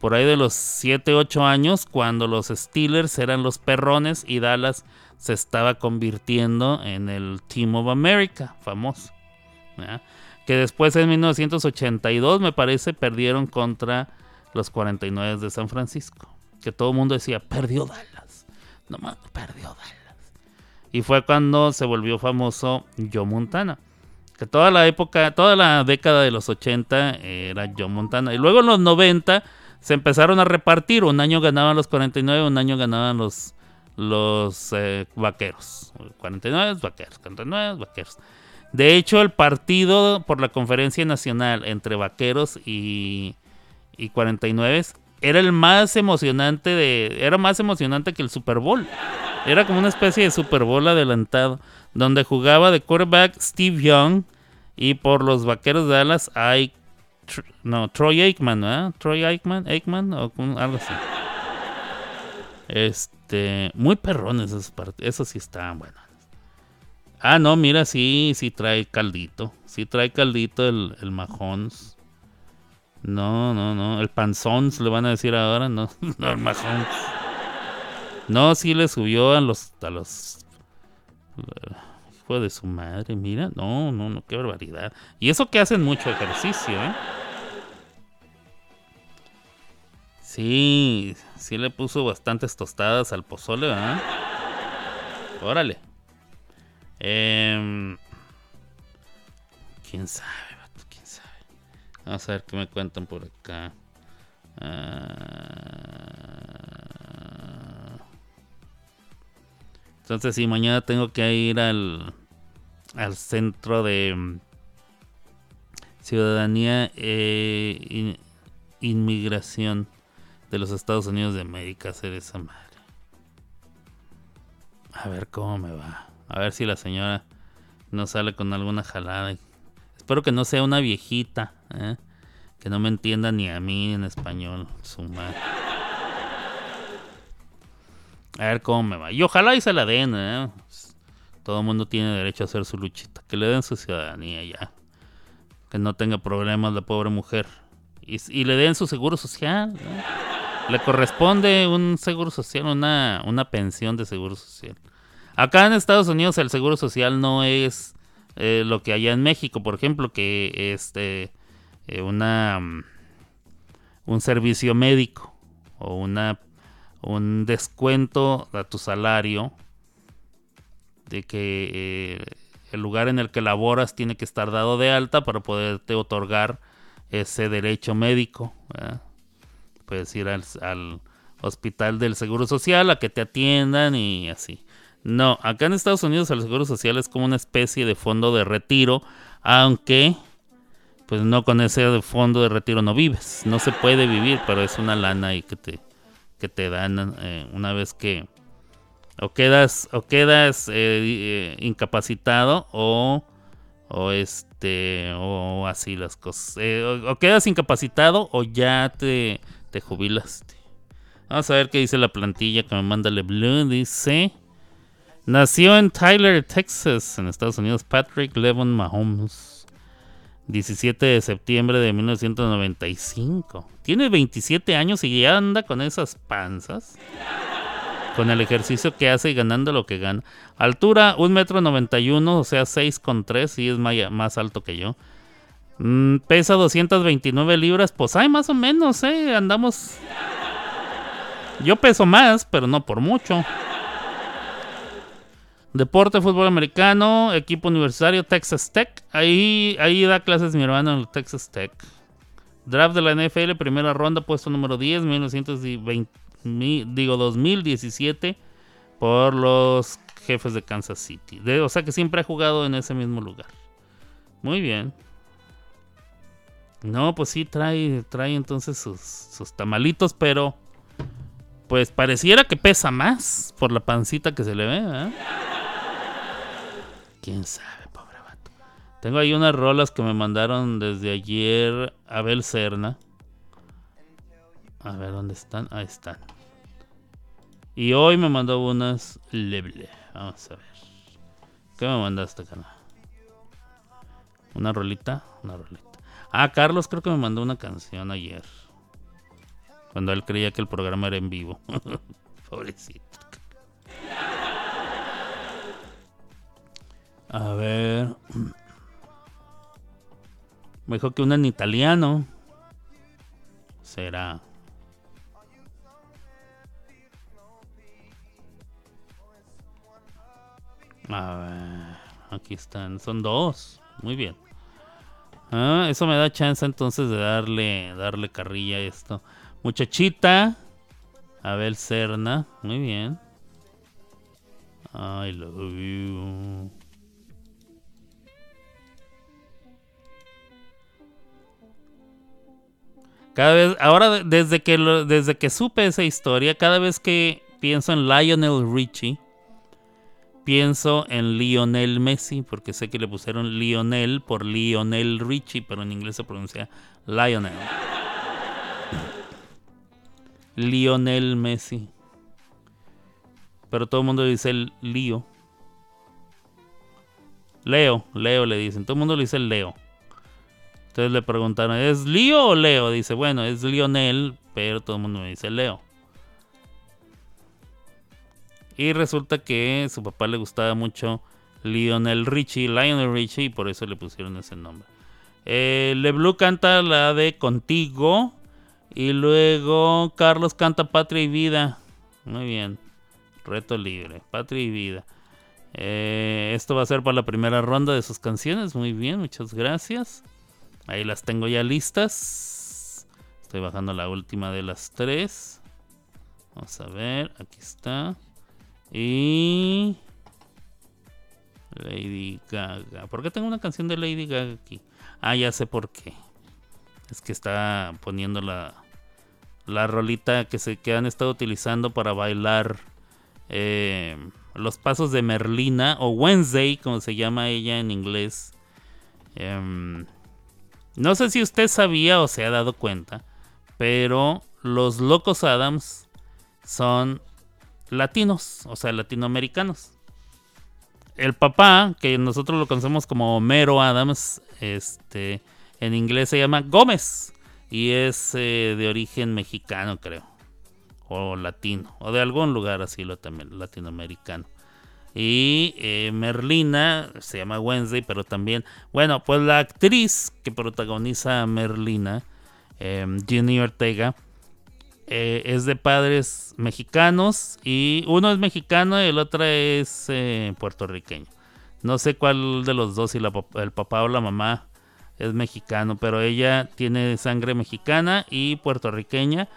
por ahí de los 7, 8 años, cuando los Steelers eran los perrones y Dallas se estaba convirtiendo en el Team of America, famoso. Que después en 1982, me parece, perdieron contra los 49 de San Francisco. Que todo el mundo decía, perdió Dallas. No mames, perdió Dallas. Y fue cuando se volvió famoso Joe Montana. Que toda la época, toda la década de los 80 era Joe Montana. Y luego en los 90 se empezaron a repartir. Un año ganaban los 49, un año ganaban los, los eh, vaqueros. 49 vaqueros, 49 vaqueros. De hecho, el partido por la conferencia nacional entre vaqueros y, y 49 era el más emocionante de. Era más emocionante que el Super Bowl. Era como una especie de Super Bowl adelantado. Donde jugaba de quarterback Steve Young. Y por los vaqueros de Dallas hay. No, Troy Aikman, ¿verdad? Troy Aikman, Aikman o algo así. Este. Muy perrones esos partidos. Esos sí estaban buenos. Ah, no, mira, sí, sí trae caldito. Sí trae caldito el, el Mahomes. No, no, no. El Panzons le van a decir ahora. No, <laughs> no, el Mahomes. No, sí le subió a los. A los hijo de su madre, mira. No, no, no, qué barbaridad. Y eso que hacen mucho ejercicio, ¿eh? Sí, sí le puso bastantes tostadas al pozole, ¿verdad? Órale. Em, ¿Quién sabe, vato? ¿Quién sabe? Vamos a ver qué me cuentan por acá. Ah. Entonces, sí, mañana tengo que ir al, al centro de mm, ciudadanía e in- inmigración de los Estados Unidos de América hacer esa madre. A ver cómo me va. A ver si la señora no sale con alguna jalada. Espero que no sea una viejita, ¿eh? que no me entienda ni a mí en español. Su madre. A ver cómo me va. Y ojalá y se la den, ¿eh? Todo mundo tiene derecho a hacer su luchita. Que le den su ciudadanía ya. Que no tenga problemas la pobre mujer. Y, le den su seguro social. Le corresponde un seguro social, una, una pensión de seguro social. Acá en Estados Unidos el seguro social no es eh, lo que allá en México, por ejemplo, que este eh, una mm, un servicio médico o una un descuento a tu salario de que eh, el lugar en el que laboras tiene que estar dado de alta para poderte otorgar ese derecho médico. Puedes ir al, al hospital del Seguro Social a que te atiendan y así. No, acá en Estados Unidos el Seguro Social es como una especie de fondo de retiro, aunque pues no con ese fondo de retiro no vives. No se puede vivir, pero es una lana ahí que te, que te dan eh, una vez que o quedas, o quedas eh, eh, incapacitado o, o este o así las cosas o, quedas incapacitado o ya te, te jubilaste vamos a ver qué dice la plantilla que me manda LeBlue dice nació en Tyler Texas en Estados Unidos Patrick Levon Mahomes 17 de septiembre de 1995 tiene 27 años y ya anda con esas panzas con el ejercicio que hace y ganando lo que gana. Altura, 1,91 metro 91, o sea, 6,3 y es más alto que yo. Mm, pesa 229 libras, pues hay más o menos, ¿eh? Andamos... Yo peso más, pero no por mucho. Deporte, fútbol americano, equipo universitario, Texas Tech. Ahí, ahí da clases mi hermano en el Texas Tech. Draft de la NFL, primera ronda, puesto número 10, 1920 digo 2017 por los jefes de Kansas City. o sea que siempre ha jugado en ese mismo lugar. Muy bien. No, pues sí, trae, trae entonces sus, tamalitos, pero pues pareciera que pesa más por la pancita que se le ve. ¿eh? ¿Quién sabe, pobre vato? Tengo ahí unas rolas que me mandaron desde ayer Abel Serna. A ver, ¿dónde están? Ahí están. Y hoy me mandó unas leble. Vamos a ver. ¿Qué me mandaste, cara? ¿Una rolita? Una rolita. Ah, Carlos creo que me mandó una canción ayer. Cuando él creía que el programa era en vivo. <laughs> Pobrecito. A ver. Me dijo que una en italiano. Será. A ver, aquí están, son dos. Muy bien. Ah, eso me da chance entonces de darle, darle carrilla a esto. Muchachita. Abel Serna. Muy bien. I love you. Cada vez, ahora desde que, desde que supe esa historia, cada vez que pienso en Lionel Richie, pienso en Lionel Messi, porque sé que le pusieron Lionel por Lionel Richie, pero en inglés se pronuncia Lionel. Lionel Messi. Pero todo el mundo dice el Lío. Leo, Leo le dicen. Todo el mundo le dice Leo. Entonces le preguntaron, ¿es Lío o Leo? Dice, bueno, es Lionel, pero todo el mundo me dice Leo. Y resulta que su papá le gustaba mucho Lionel Richie, Lionel Richie, y por eso le pusieron ese nombre. Eh, LeBlue canta la de Contigo. Y luego Carlos canta Patria y Vida. Muy bien. Reto libre. Patria y Vida. Eh, esto va a ser para la primera ronda de sus canciones. Muy bien, muchas gracias. Ahí las tengo ya listas. Estoy bajando la última de las tres. Vamos a ver, aquí está. Y. Lady Gaga. ¿Por qué tengo una canción de Lady Gaga aquí? Ah, ya sé por qué. Es que está poniendo la, la rolita que, se, que han estado utilizando para bailar eh, los pasos de Merlina o Wednesday, como se llama ella en inglés. Em, no sé si usted sabía o se ha dado cuenta, pero los Locos Adams son latinos, o sea, latinoamericanos. El papá, que nosotros lo conocemos como Homero Adams, este, en inglés se llama Gómez y es eh, de origen mexicano, creo, o latino, o de algún lugar así lo también latinoamericano. Y eh, Merlina se llama Wednesday, pero también, bueno, pues la actriz que protagoniza a Merlina, eh, Ginny Ortega, es de padres mexicanos y uno es mexicano y el otro es eh, puertorriqueño. No sé cuál de los dos, si el papá o la mamá es mexicano, pero ella tiene sangre mexicana y puertorriqueña.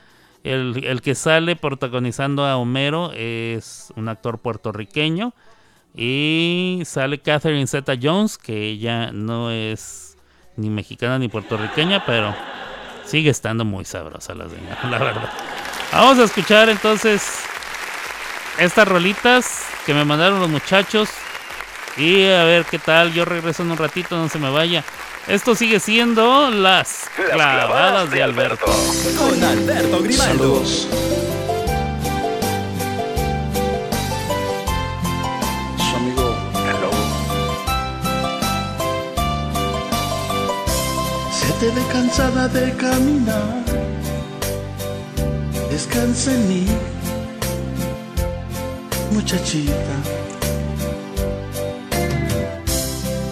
El, el, que sale protagonizando a Homero es un actor puertorriqueño. Y sale Catherine Zeta Jones, que ella no es ni mexicana ni puertorriqueña, pero Sigue estando muy sabrosa la señora, <laughs> la verdad. Vamos a escuchar entonces estas rolitas que me mandaron los muchachos. Y a ver qué tal, yo regreso en un ratito, no se me vaya. Esto sigue siendo las, clavadas, de Alberto. Con Alberto Grimaldo. Saludos. Su amigo el lobo. Se te ve cansada de caminar. Descansa en mí, muchachita.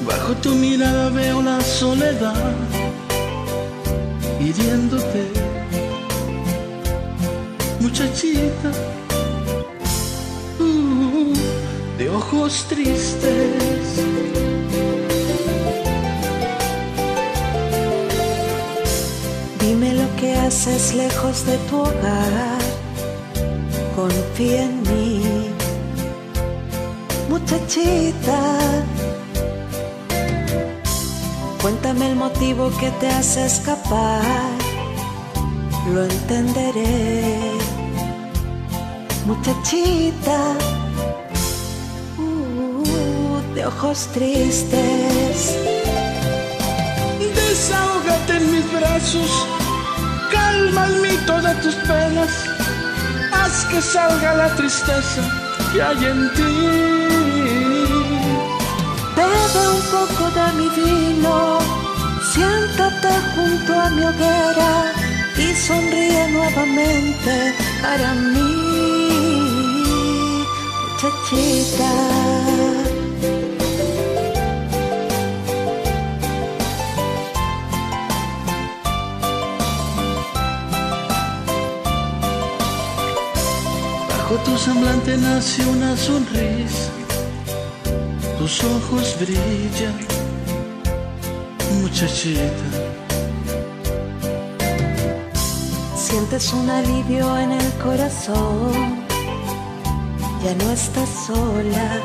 Bajo tu mirada veo la soledad hiriéndote, muchachita, uh, de ojos tristes. Dime lo que haces lejos de tu hogar. Confía en mí, muchachita. Cuéntame el motivo que te hace escapar. Lo entenderé, muchachita. Uh, de ojos tristes. Desahógate en mis brazos, calma en mí todas tus penas, haz que salga la tristeza que hay en ti. Bebe un poco de mi vino, siéntate junto a mi hoguera y sonríe nuevamente para mí, muchachita. Bajo tu semblante nace una sonrisa, tus ojos brillan, muchachita. Sientes un alivio en el corazón, ya no estás sola,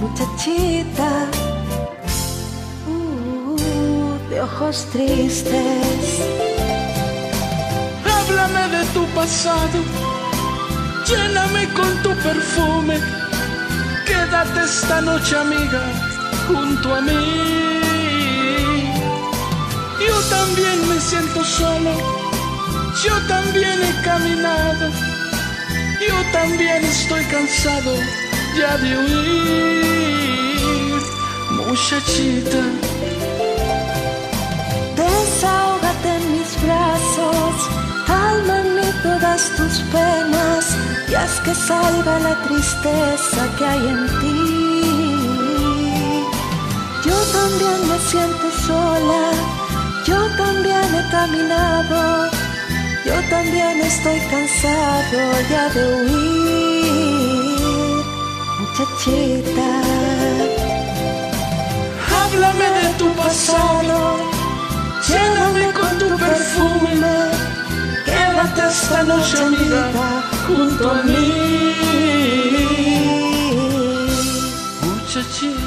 muchachita. Uh, de ojos tristes. Háblame de tu pasado, lléname con tu perfume. Quédate esta noche, amiga, junto a mí. Yo también me siento solo, yo también he caminado, yo también estoy cansado ya de huir, muchachita. Desahógate en mis brazos, mí todas tus penas y haz que salga la tristeza que hay en ti. Yo también me siento sola, yo también he caminado, yo también estoy cansado ya de huir, muchachita. Háblame de tu pasado, lléname con tu perfume. Quédate esta noche, amiga, junto a mí. Muchachita.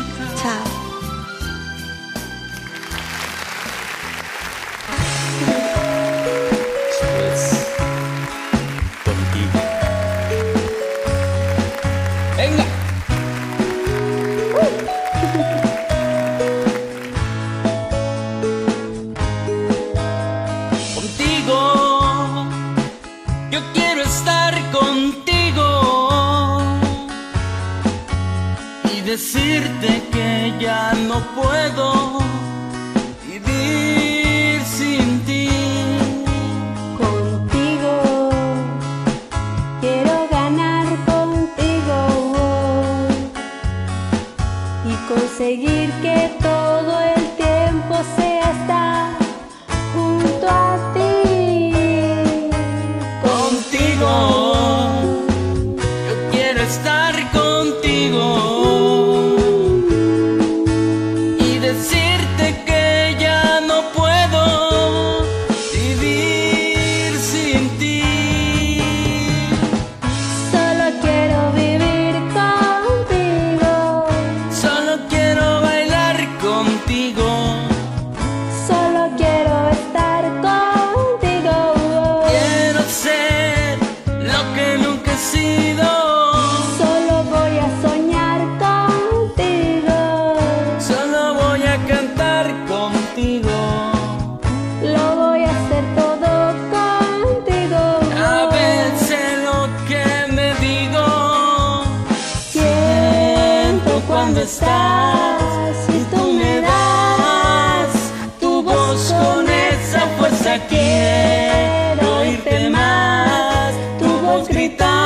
Tu voz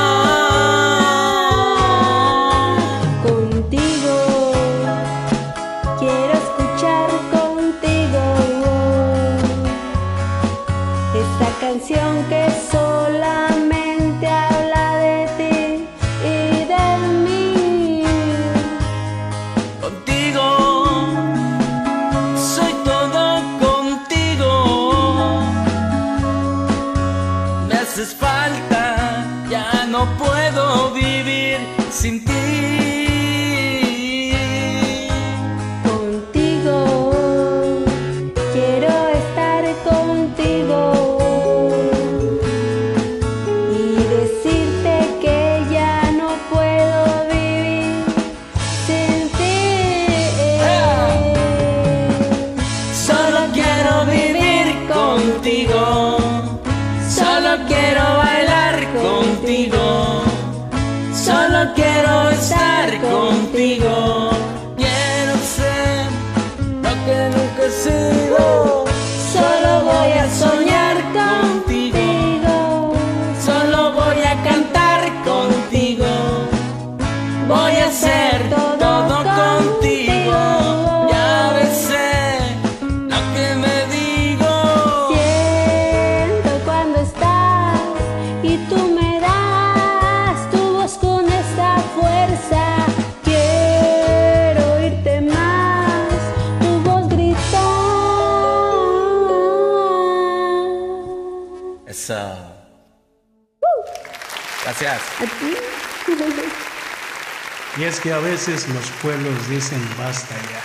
Y es que a veces los pueblos dicen basta ya.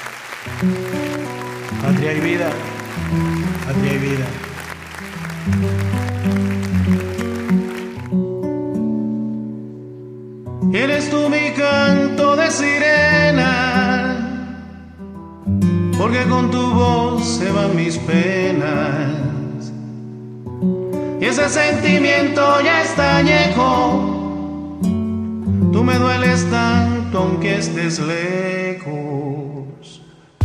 Patria y vida, patria y vida. Eres tú mi canto de sirena, porque con tu voz se van mis penas. Y ese sentimiento ya está añejo. Tú me dueles tanto aunque estés lejos.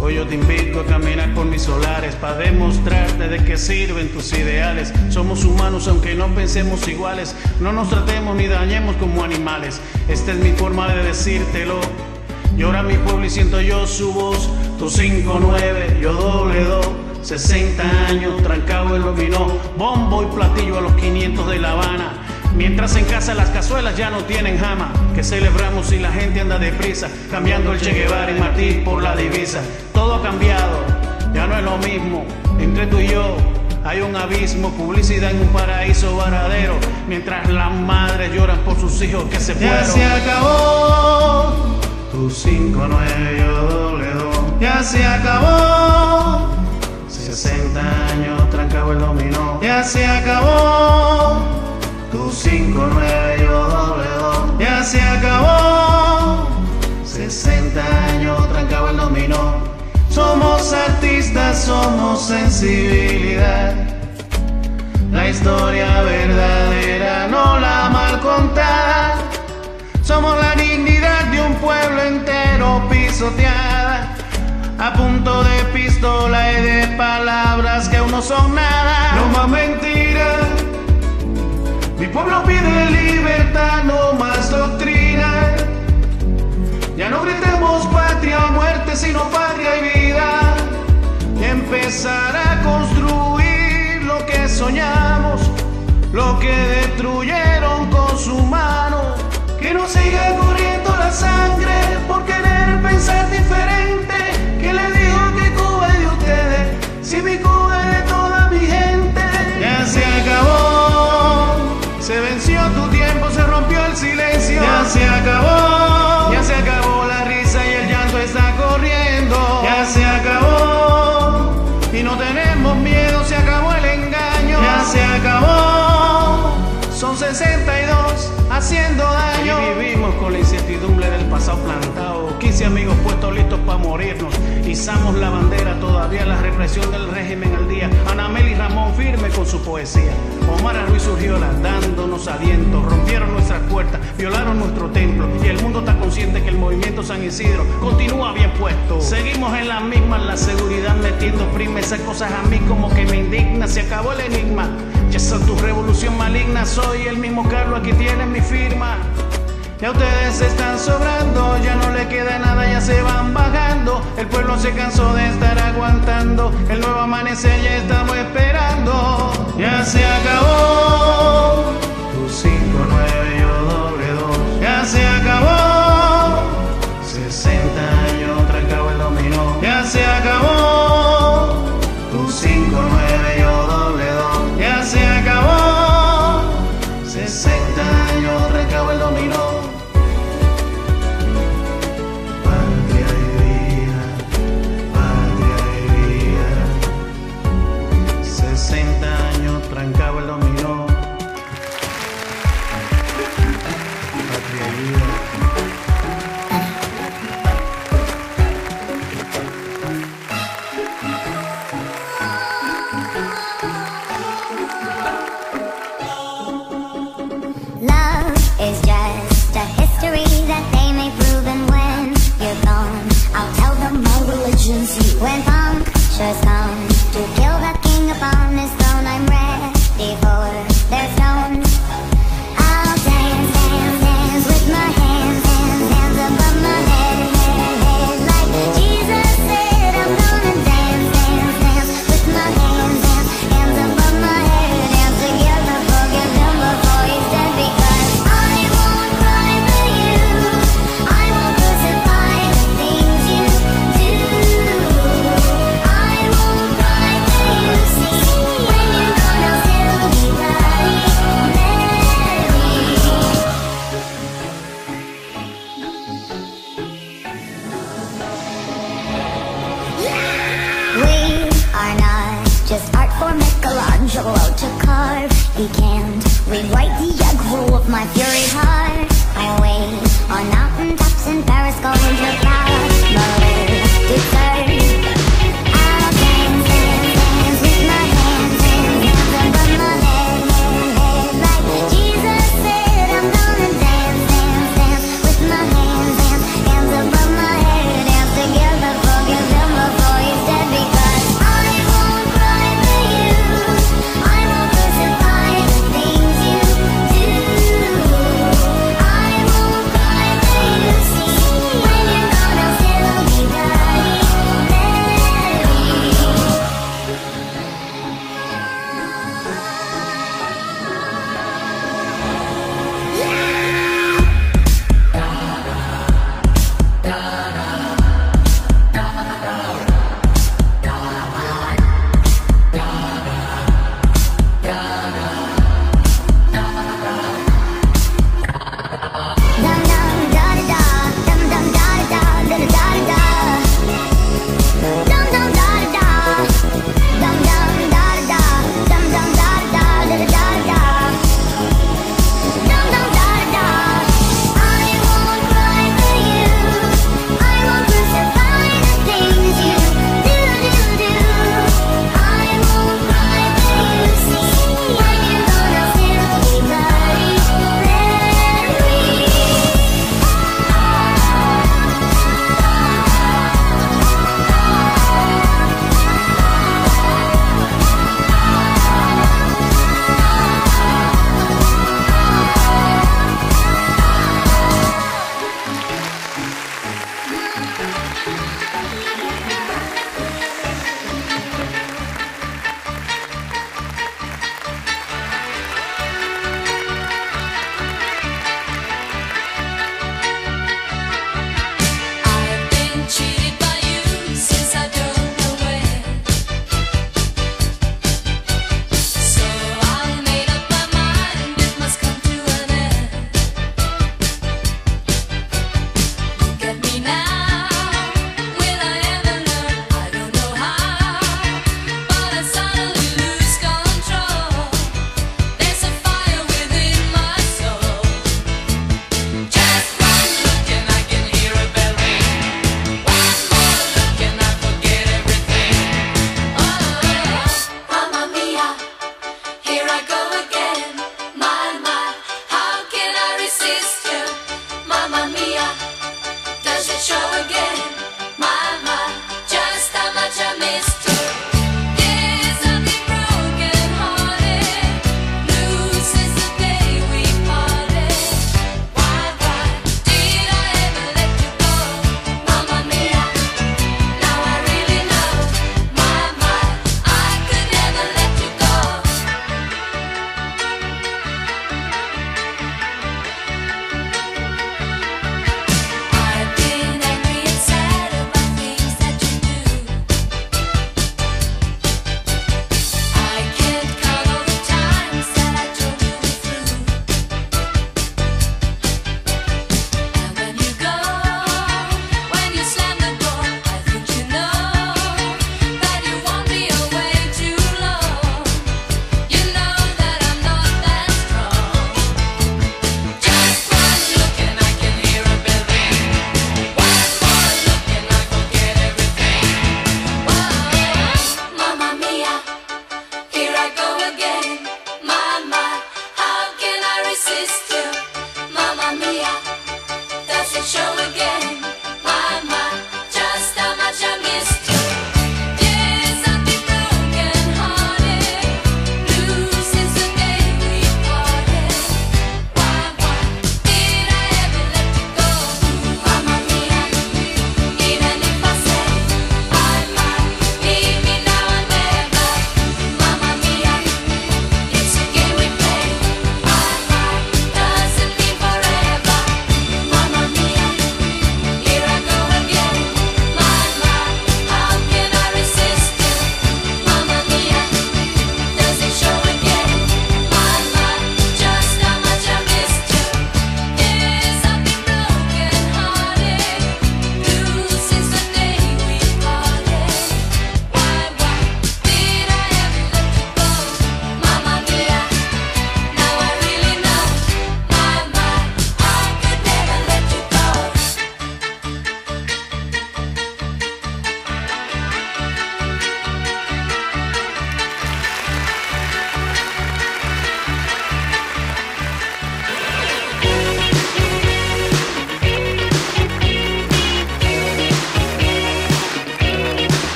Hoy yo te invito a caminar por mis solares para demostrarte de qué sirven tus ideales. Somos humanos aunque no pensemos iguales. No nos tratemos ni dañemos como animales. Esta es mi forma de decírtelo. Llora mi pueblo y siento yo su voz. Tu 5-9, yo doble do. 60 años, trancado el dominó. Bombo y platillo a los 500 de La Habana. Mientras en casa las cazuelas ya no tienen jama, que celebramos y la gente anda deprisa, cambiando el Che Guevara y Martí por la divisa. Todo ha cambiado, ya no es lo mismo. Entre tú y yo hay un abismo, publicidad en un paraíso varadero, mientras las madres lloran por sus hijos que se fueron. Ya se acabó tu 5 9 yo. Ya se acabó 60 años trancado el dominó. Ya se acabó tu 5 9 yo doble do. Ya se acabó 60 años trancado el dominó. Somos artistas, somos sensibilidad. La historia verdadera, no la mal contada. Somos la dignidad de un pueblo entero pisoteada. A punto de pistola y de palabras que aún no son nada. No más mentiras. Mi pueblo pide libertad, no más doctrina. Ya no gritemos patria o muerte, sino patria y vida. Empezar a construir lo que soñamos, lo que destruyeron con su mano. Que no siga corriendo la sangre por querer pensar diferente. Se acabó, ya se acabó la risa y el llanto está corriendo. Ya se acabó, y no tenemos miedo, se acabó el engaño. Ya se acabó, son 62 haciendo daño. Y vivimos con la incertidumbre del pasado plantado. 15 amigos puestos listos para morirnos. Izamos la bandera, todavía la represión del régimen al día. Anamel y Ramón firme con su poesía. Omar Ruiz Urgiola dándonos aliento. Rompieron nuestras puertas, violaron nuestro templo. Y el mundo está consciente que el movimiento San Isidro continúa bien puesto. Seguimos en las mismas, la seguridad metiendo prima. Esas cosas a mí como que me indigna. Se acabó el enigma. Ya son tu revolución maligna, soy el mismo Carlos, aquí tienen mi firma. Ya ustedes se están sobrando, ya no le queda nada, ya se van bajando. El pueblo se cansó de estar aguantando, el nuevo amanecer ya estamos esperando. Ya se acabó, tu 5, 9, yo doble 2. Ya se acabó.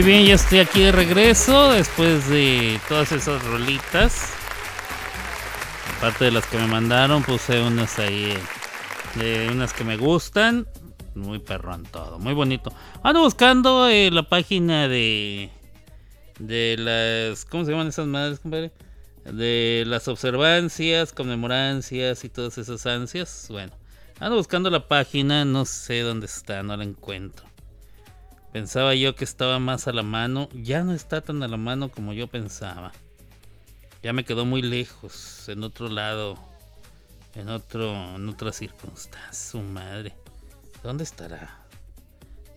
Muy bien, ya estoy aquí de regreso después de todas esas rolitas. Aparte de las que me mandaron, puse unas ahí, de unas que me gustan. Muy perrón todo, muy bonito. Ando buscando eh, la página de de las ¿cómo se llaman esas madres, compadre? De las observancias, conmemorancias y todas esas ansias. Bueno, ando buscando la página, no sé dónde está, no la encuentro. Pensaba yo que estaba más a la mano. Ya no está tan a la mano como yo pensaba. Ya me quedó muy lejos, en otro lado, en otro, en otra circunstancia. Su madre. ¿Dónde estará?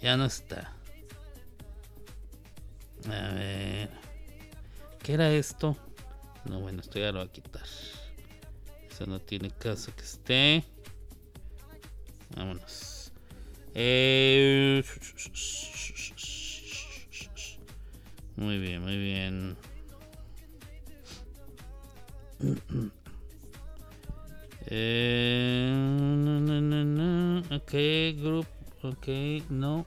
Ya no está. A ver. ¿Qué era esto? No, bueno, esto ya lo voy a quitar. Eso no tiene caso que esté. Vámonos. Eh, Muy bien, muy bien. No, no, no, no. Ok, group. Ok, no.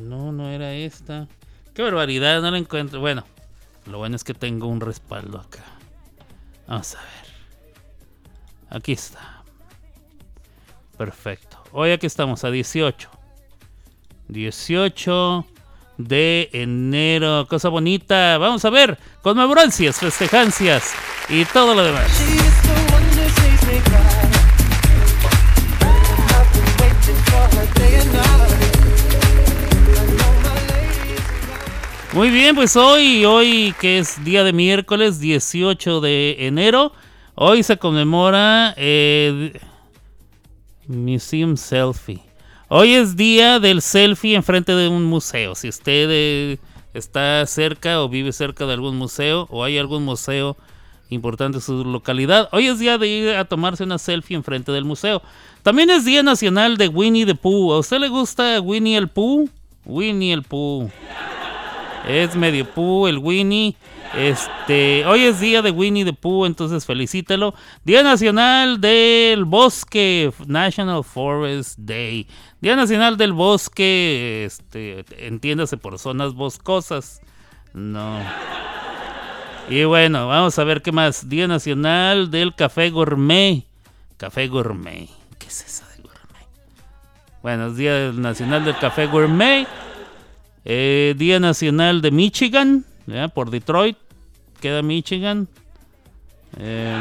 No, no era esta. Qué barbaridad, no la encuentro. Bueno, lo bueno es que tengo un respaldo acá. Vamos a ver. Aquí está. Perfecto. Hoy aquí estamos a 18. 18 de enero. Cosa bonita. Vamos a ver. Conmemorancias, festejancias y todo lo demás. Muy bien, pues hoy, hoy que es día de miércoles 18 de enero, hoy se conmemora eh, Museum Selfie. Hoy es día del selfie enfrente de un museo. Si usted eh, está cerca o vive cerca de algún museo o hay algún museo importante en su localidad, hoy es día de ir a tomarse una selfie enfrente del museo. También es día nacional de Winnie the Pooh. ¿A usted le gusta Winnie el Pooh? Winnie el Pooh. Es medio Pooh, el Winnie. Este, hoy es día de Winnie the Pooh, entonces felicítelo. Día Nacional del Bosque, National Forest Day. Día Nacional del Bosque, este, entiéndase por zonas boscosas. No. Y bueno, vamos a ver qué más. Día Nacional del Café Gourmet. Café Gourmet. ¿Qué es eso de gourmet? Bueno, es Día Nacional del Café Gourmet. Eh, Día Nacional de Michigan, por Detroit, queda Michigan. Eh,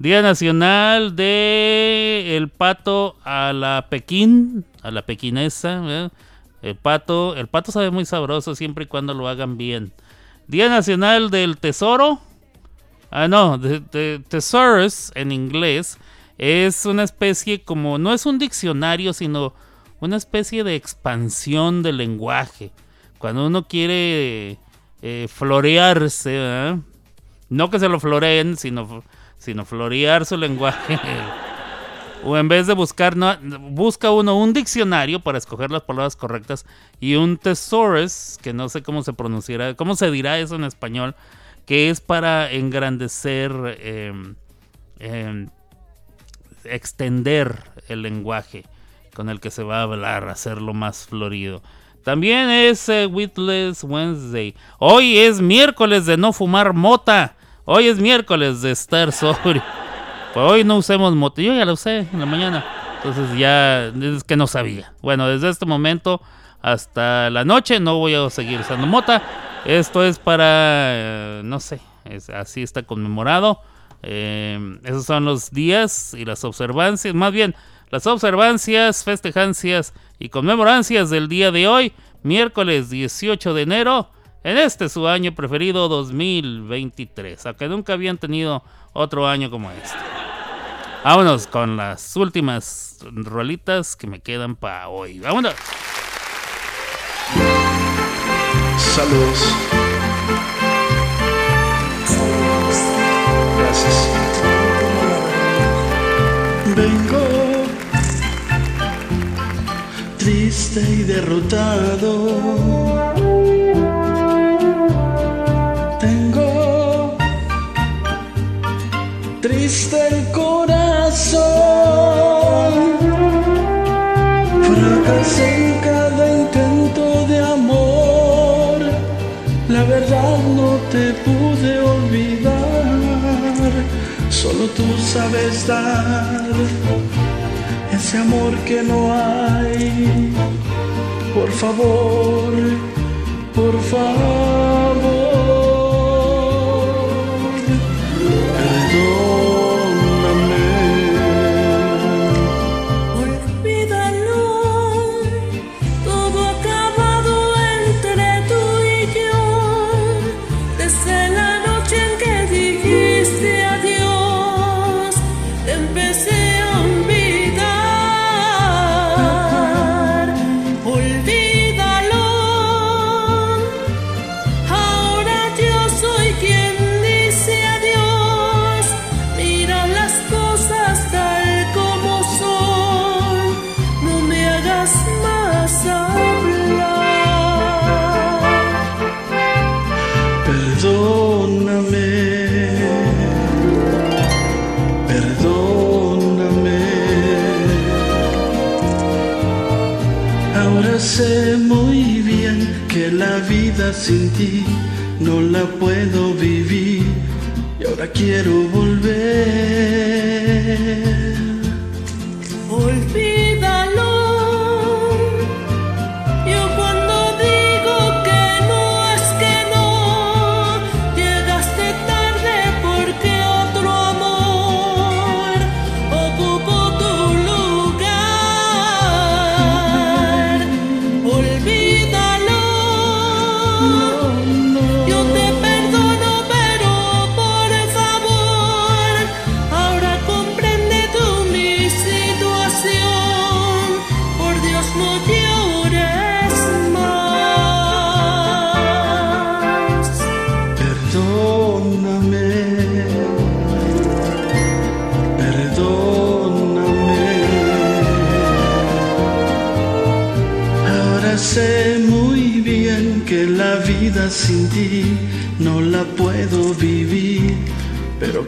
Día Nacional de el pato a la Pekín, a la pequinesa. El pato, el pato sabe muy sabroso siempre y cuando lo hagan bien. Día Nacional del Tesoro. Ah, no, de, de en inglés es una especie como, no es un diccionario, sino una especie de expansión del lenguaje. Cuando uno quiere eh, florearse, ¿verdad? no que se lo floreen, sino, sino florear su lenguaje. <laughs> o en vez de buscar, no, busca uno un diccionario para escoger las palabras correctas y un thesaurus, que no sé cómo se pronunciará, cómo se dirá eso en español, que es para engrandecer, eh, eh, extender el lenguaje con el que se va a hablar, hacerlo más florido. También es eh, Witless Wednesday. Hoy es miércoles de no fumar mota. Hoy es miércoles de estar sobrio. Pues hoy no usemos mota. Yo ya la usé en la mañana. Entonces ya es que no sabía. Bueno, desde este momento hasta la noche no voy a seguir usando mota. Esto es para, eh, no sé, así está conmemorado. Eh, esos son los días y las observancias, más bien las observancias, festejancias y conmemorancias del día de hoy, miércoles 18 de enero, en este su año preferido 2023, a que nunca habían tenido otro año como este. Vámonos con las últimas rolitas que me quedan para hoy. Vámonos. Saludos. Gracias. Vengo triste y derrotado. Tengo triste el corazón. Fracasé en cada intento de amor. La verdad no te pude olvidar. Solo tú sabes dar ese amor que no hay. Por favor, por favor. Sin ti no la puedo vivir y ahora quiero volver.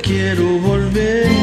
Quiero volver.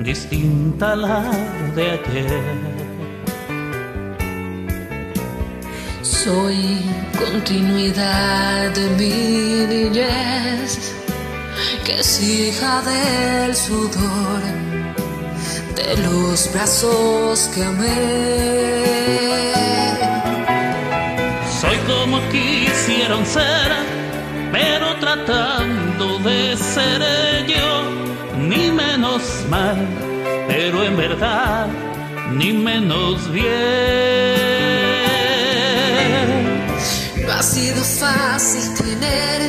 Distinta a la de ayer. Soy continuidad de mi niñez, que es hija del sudor, de los brazos que amé. Soy como quisieron ser, pero tratando de ser yo, menos mal, pero en verdad, ni menos bien. No ha sido fácil tener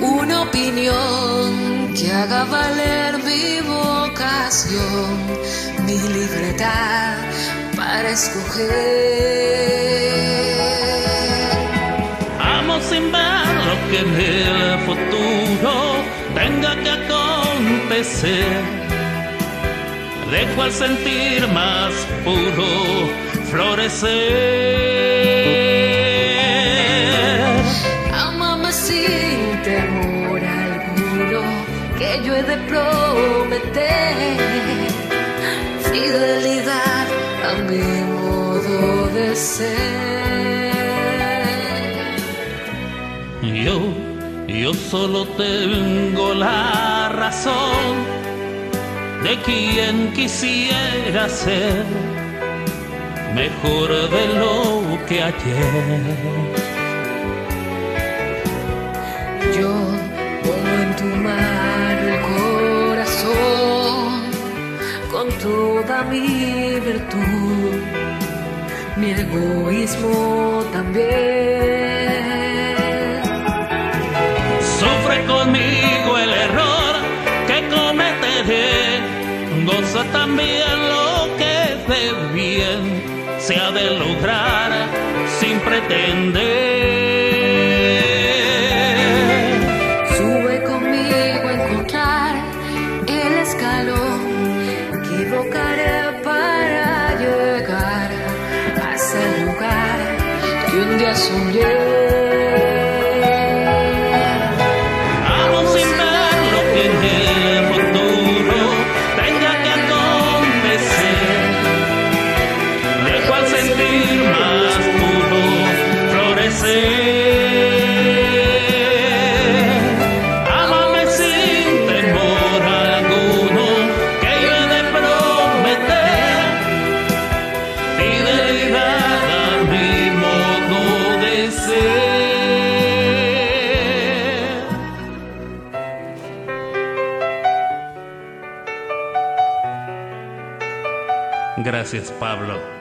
una opinión que haga valer mi vocación, mi libertad para escoger. Amo sin ver lo que en el futuro tenga que acontecer. Dejo al sentir más puro florecer. Amame sin temor alguno, que yo he de prometer fidelidad a mi modo de ser. Yo, yo solo tengo la razón de quien quisiera ser mejor de lo que ayer. Yo pongo en tu mano el corazón con toda mi virtud, mi egoísmo también. Se ha de lograr sin pretender. Gracias, Pablo.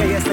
Toda tu música ya está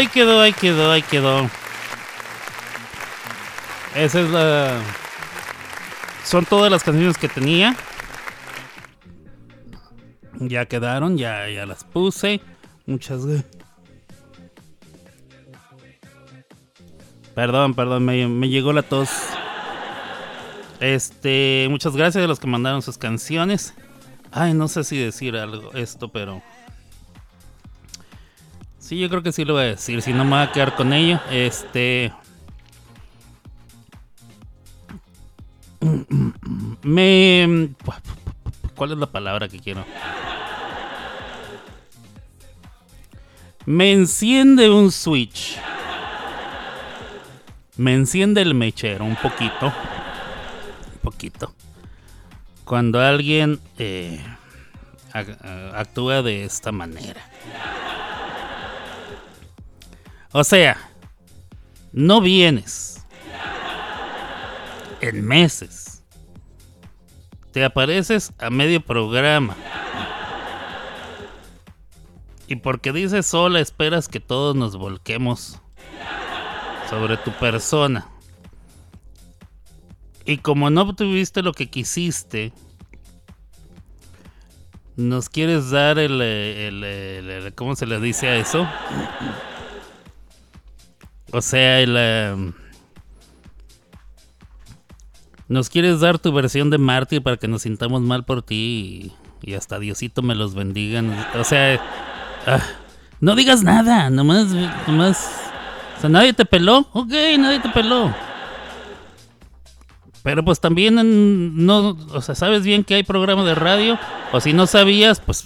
ahí quedó, ahí quedó, ahí quedó. Esa es la. Son todas las canciones que tenía. Ya quedaron, ya, ya las puse. Muchas Perdón, perdón, me, me llegó la tos. Este, muchas gracias a los que mandaron sus canciones. Ay, no sé si decir algo, esto, pero. Sí, yo creo que sí lo voy a decir. Si no me voy a quedar con ello. Este. Me. ¿Cuál es la palabra que quiero? Me enciende un switch. Me enciende el mechero un poquito. Un poquito. Cuando alguien eh, ac- actúa de esta manera. O sea, no vienes en meses. Te apareces a medio programa. Y porque dices sola, esperas que todos nos volquemos sobre tu persona. Y como no obtuviste lo que quisiste, nos quieres dar el, el- el- ¿cómo se le dice a eso? O sea, el, eh, nos quieres dar tu versión de mártir para que nos sintamos mal por ti y, y hasta Diosito me los bendiga. O sea, ah, no digas nada, nomás, nomás. O sea, nadie te peló, ok, nadie te peló. Pero pues también en- no, o sea, sabes bien que hay programa de radio, o si no sabías, pues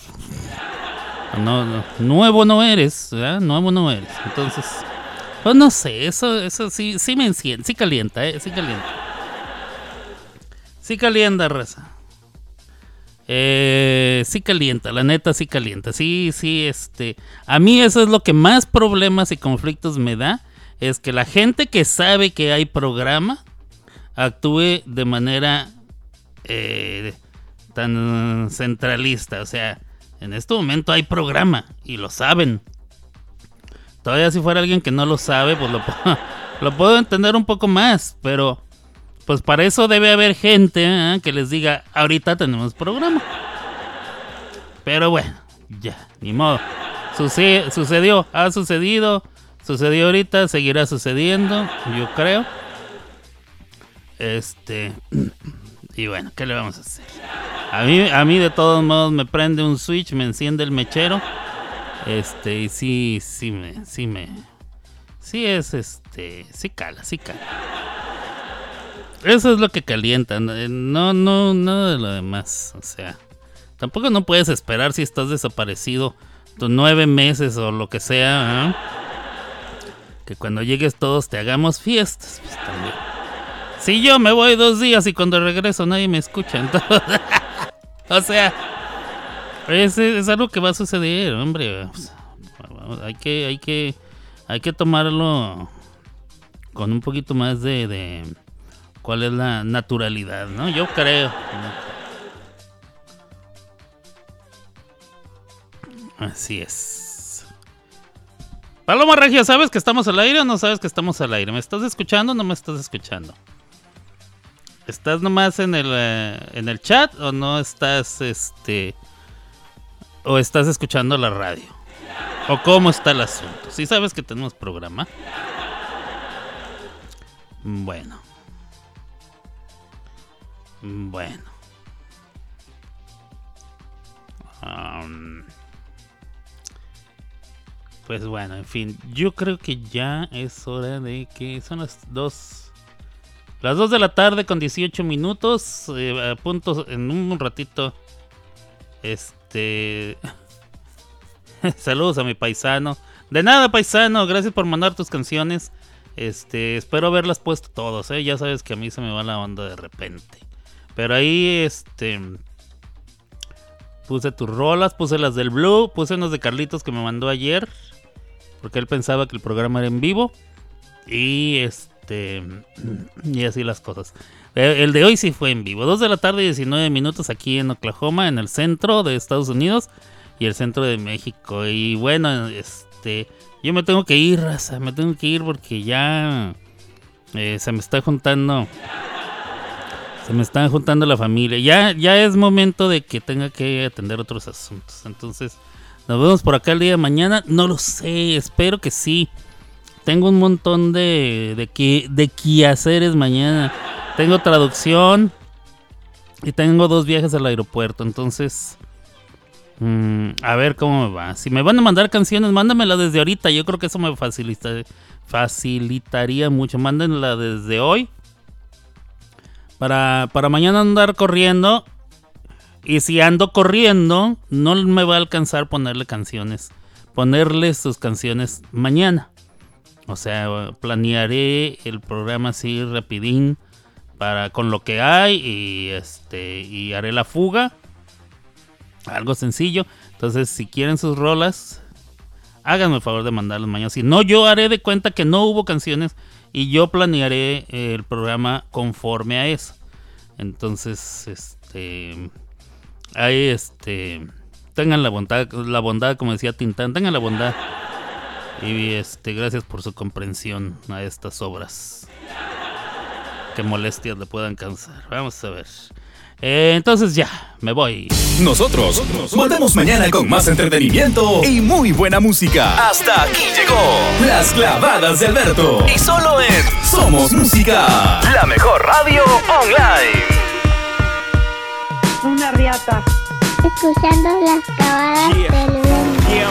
no, no, nuevo no eres, ¿verdad? Nuevo no eres. Entonces, pues no sé, eso, eso sí, sí me enciende, sí calienta, eh, sí calienta. Sí calienta, raza. Eh, sí calienta, la neta sí calienta. Sí, sí, este. A mí eso es lo que más problemas y conflictos me da. Es que la gente que sabe que hay programa actúe de manera eh, tan centralista. O sea, en este momento hay programa y lo saben. Todavía si fuera alguien que no lo sabe, pues lo, <laughs> lo puedo entender un poco más. Pero pues para eso debe haber gente ¿eh? que les diga, ahorita tenemos programa. Pero bueno, ya, ni modo. Suce- sucedió, ha sucedido, sucedió ahorita, seguirá sucediendo, yo creo. Este, <clears throat> y bueno, ¿qué le vamos a hacer? A mí, a mí de todos modos me prende un switch, me enciende el mechero. Este, y sí, sí me, sí me, sí es este, sí cala, sí cala. Eso es lo que calienta, no, eh, no, no, nada de lo demás. O sea, tampoco no puedes esperar si estás desaparecido tus nueve meses o lo que sea. ¿ah? Que cuando llegues todos te hagamos fiestas. Pues también. Si yo me voy dos días y cuando regreso nadie me escucha, <laughs> entonces. o sea, es, es algo que va a suceder, hombre. Hay que, hay que, hay que tomarlo con un poquito más de, de cuál es la naturalidad, ¿no? Yo creo. Así es. Paloma Regia, ¿sabes que estamos al aire o no sabes que estamos al aire? ¿Me estás escuchando o no me estás escuchando? ¿Estás nomás en el, eh, en el chat o no estás, este, o estás escuchando la radio? ¿O cómo está el asunto? ¿Sí sabes que tenemos programa? Bueno. Bueno. Pues bueno, en fin. Yo creo que ya es hora de que son las 2. Las 2 de la tarde con 18 minutos. eh, a punto en un ratito. Este. <laughs> Saludos a mi paisano. De nada, paisano, gracias por mandar tus canciones. Este, espero haberlas puesto todos, ¿eh? Ya sabes que a mí se me va la onda de repente. Pero ahí, este. Puse tus rolas, puse las del Blue, puse unas de Carlitos que me mandó ayer. Porque él pensaba que el programa era en vivo. Y este. Y así las cosas. Eh, El de hoy sí fue en vivo. 2 de la tarde, 19 minutos aquí en Oklahoma, en el centro de Estados Unidos y el centro de México. Y bueno, este. Yo me tengo que ir, raza. Me tengo que ir porque ya. eh, se me está juntando. Se me está juntando la familia. Ya, ya es momento de que tenga que atender otros asuntos. Entonces, nos vemos por acá el día de mañana. No lo sé, espero que sí. Tengo un montón de, de, de quehaceres mañana. Tengo traducción. Y tengo dos viajes al aeropuerto. Entonces, mm, a ver cómo me va. Si me van a mandar canciones, mándamelas desde ahorita. Yo creo que eso me facilita, facilitaría mucho. Mándenla desde hoy. Para, para mañana andar corriendo. Y si ando corriendo, no me va a alcanzar ponerle canciones. Ponerle sus canciones mañana. O sea, planearé el programa así rapidín para con lo que hay y este y haré la fuga. Algo sencillo. Entonces, si quieren sus rolas, háganme el favor de mandarlas mañana. Si no, yo haré de cuenta que no hubo canciones y yo planearé el programa conforme a eso. Entonces, este ahí este tengan la bondad, la bondad como decía Tintán, tengan la bondad. Y este gracias por su comprensión a estas obras. Qué molestias le puedan causar. Vamos a ver. Eh, entonces ya, me voy. Nosotros volvemos mañana con más entretenimiento y muy buena música. Hasta aquí llegó Las Clavadas de Alberto. Y solo en Somos Música, la mejor radio online. Una riata. Escuchando las clavadas Yeah. del. Yeah,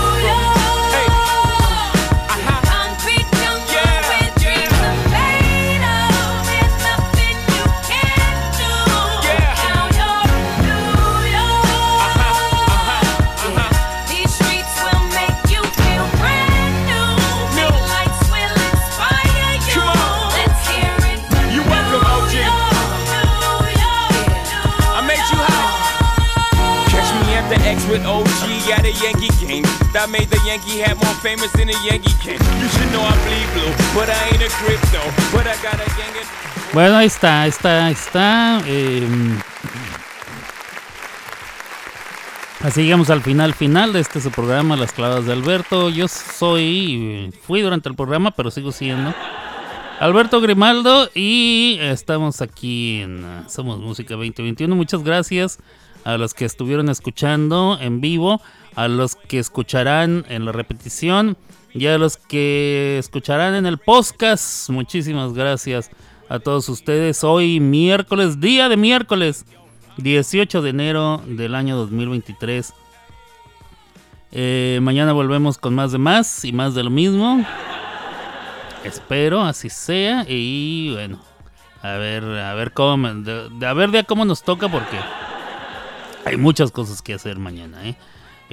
Bueno, ahí está, ahí está, ahí está. em, así llegamos al final, final de este programa, Las Clavas de Alberto. Yo soy, fui durante el programa, pero sigo siendo Alberto Grimaldo y estamos aquí en Somos Música 2021. Muchas gracias a los que estuvieron escuchando en vivo, a los que escucharán en la repetición y a los que escucharán en el podcast. Muchísimas gracias a todos ustedes. Hoy miércoles, día de miércoles, 18 de enero del año 2023. Eh, mañana volvemos con más de más y más de lo mismo. Espero así sea y bueno, a ver, a ver cómo, a ver de cómo nos toca porque hay muchas cosas que hacer mañana, ¿eh?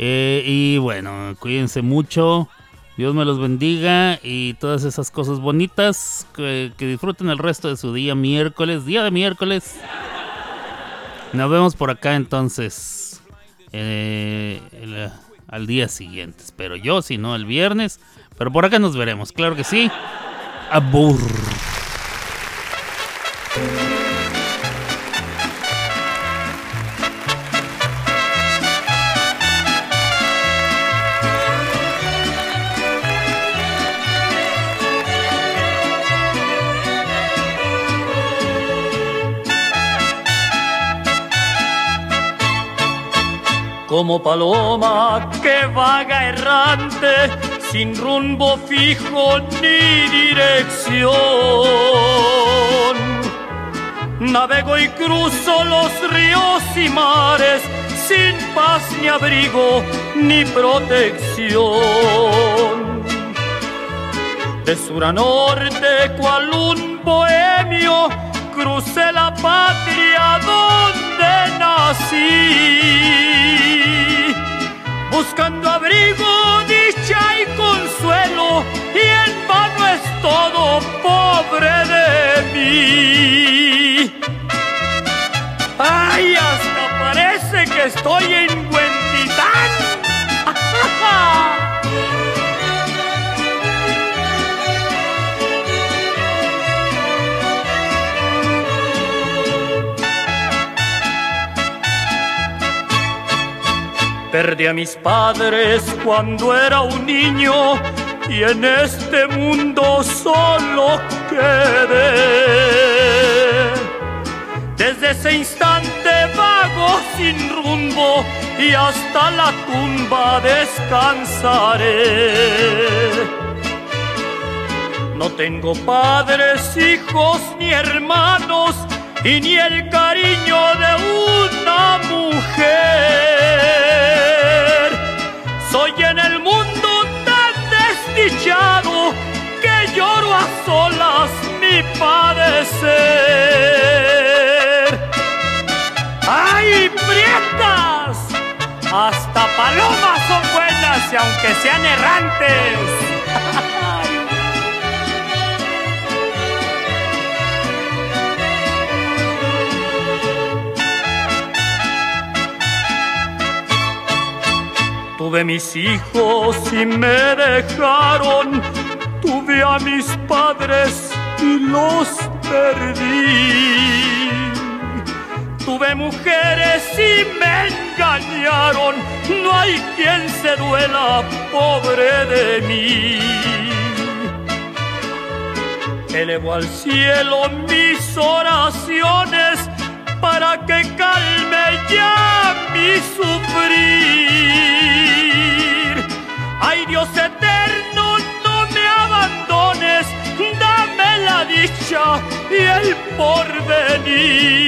Eh, y bueno, cuídense mucho, Dios me los bendiga y todas esas cosas bonitas, que, disfruten el resto de su día miércoles, día de miércoles. Nos vemos por acá entonces eh, al día siguiente, espero yo, si no el viernes. Pero por acá nos veremos, claro que sí. Abur. Como paloma que vaga errante, sin rumbo fijo ni dirección. Navego y cruzo los ríos y mares, sin paz ni abrigo ni protección. De sur a norte, cual un bohemio, crucé la patria donde nací, buscando abrigo, dicha y consuelo, y en vano es todo pobre de mí. ¡Ay, hasta parece que estoy en Huentitán! Perdí a mis padres cuando era un niño y en este mundo solo quedé. Desde ese instante vago sin rumbo y hasta la tumba descansaré. No tengo padres, hijos ni hermanos y ni el cariño de una mujer. Soy en el mundo tan desdichado que lloro a solas mi padecer. ¡Ay, prietas! Hasta palomas son buenas y aunque sean errantes. Tuve mis hijos y me dejaron, tuve a mis padres y los perdí. Tuve mujeres y me engañaron, no hay quien se duela, pobre de mí. Elevo al cielo mis oraciones para que calme ya mi sufrir. Ay Dios eterno, no me abandones, dame la dicha y el porvenir.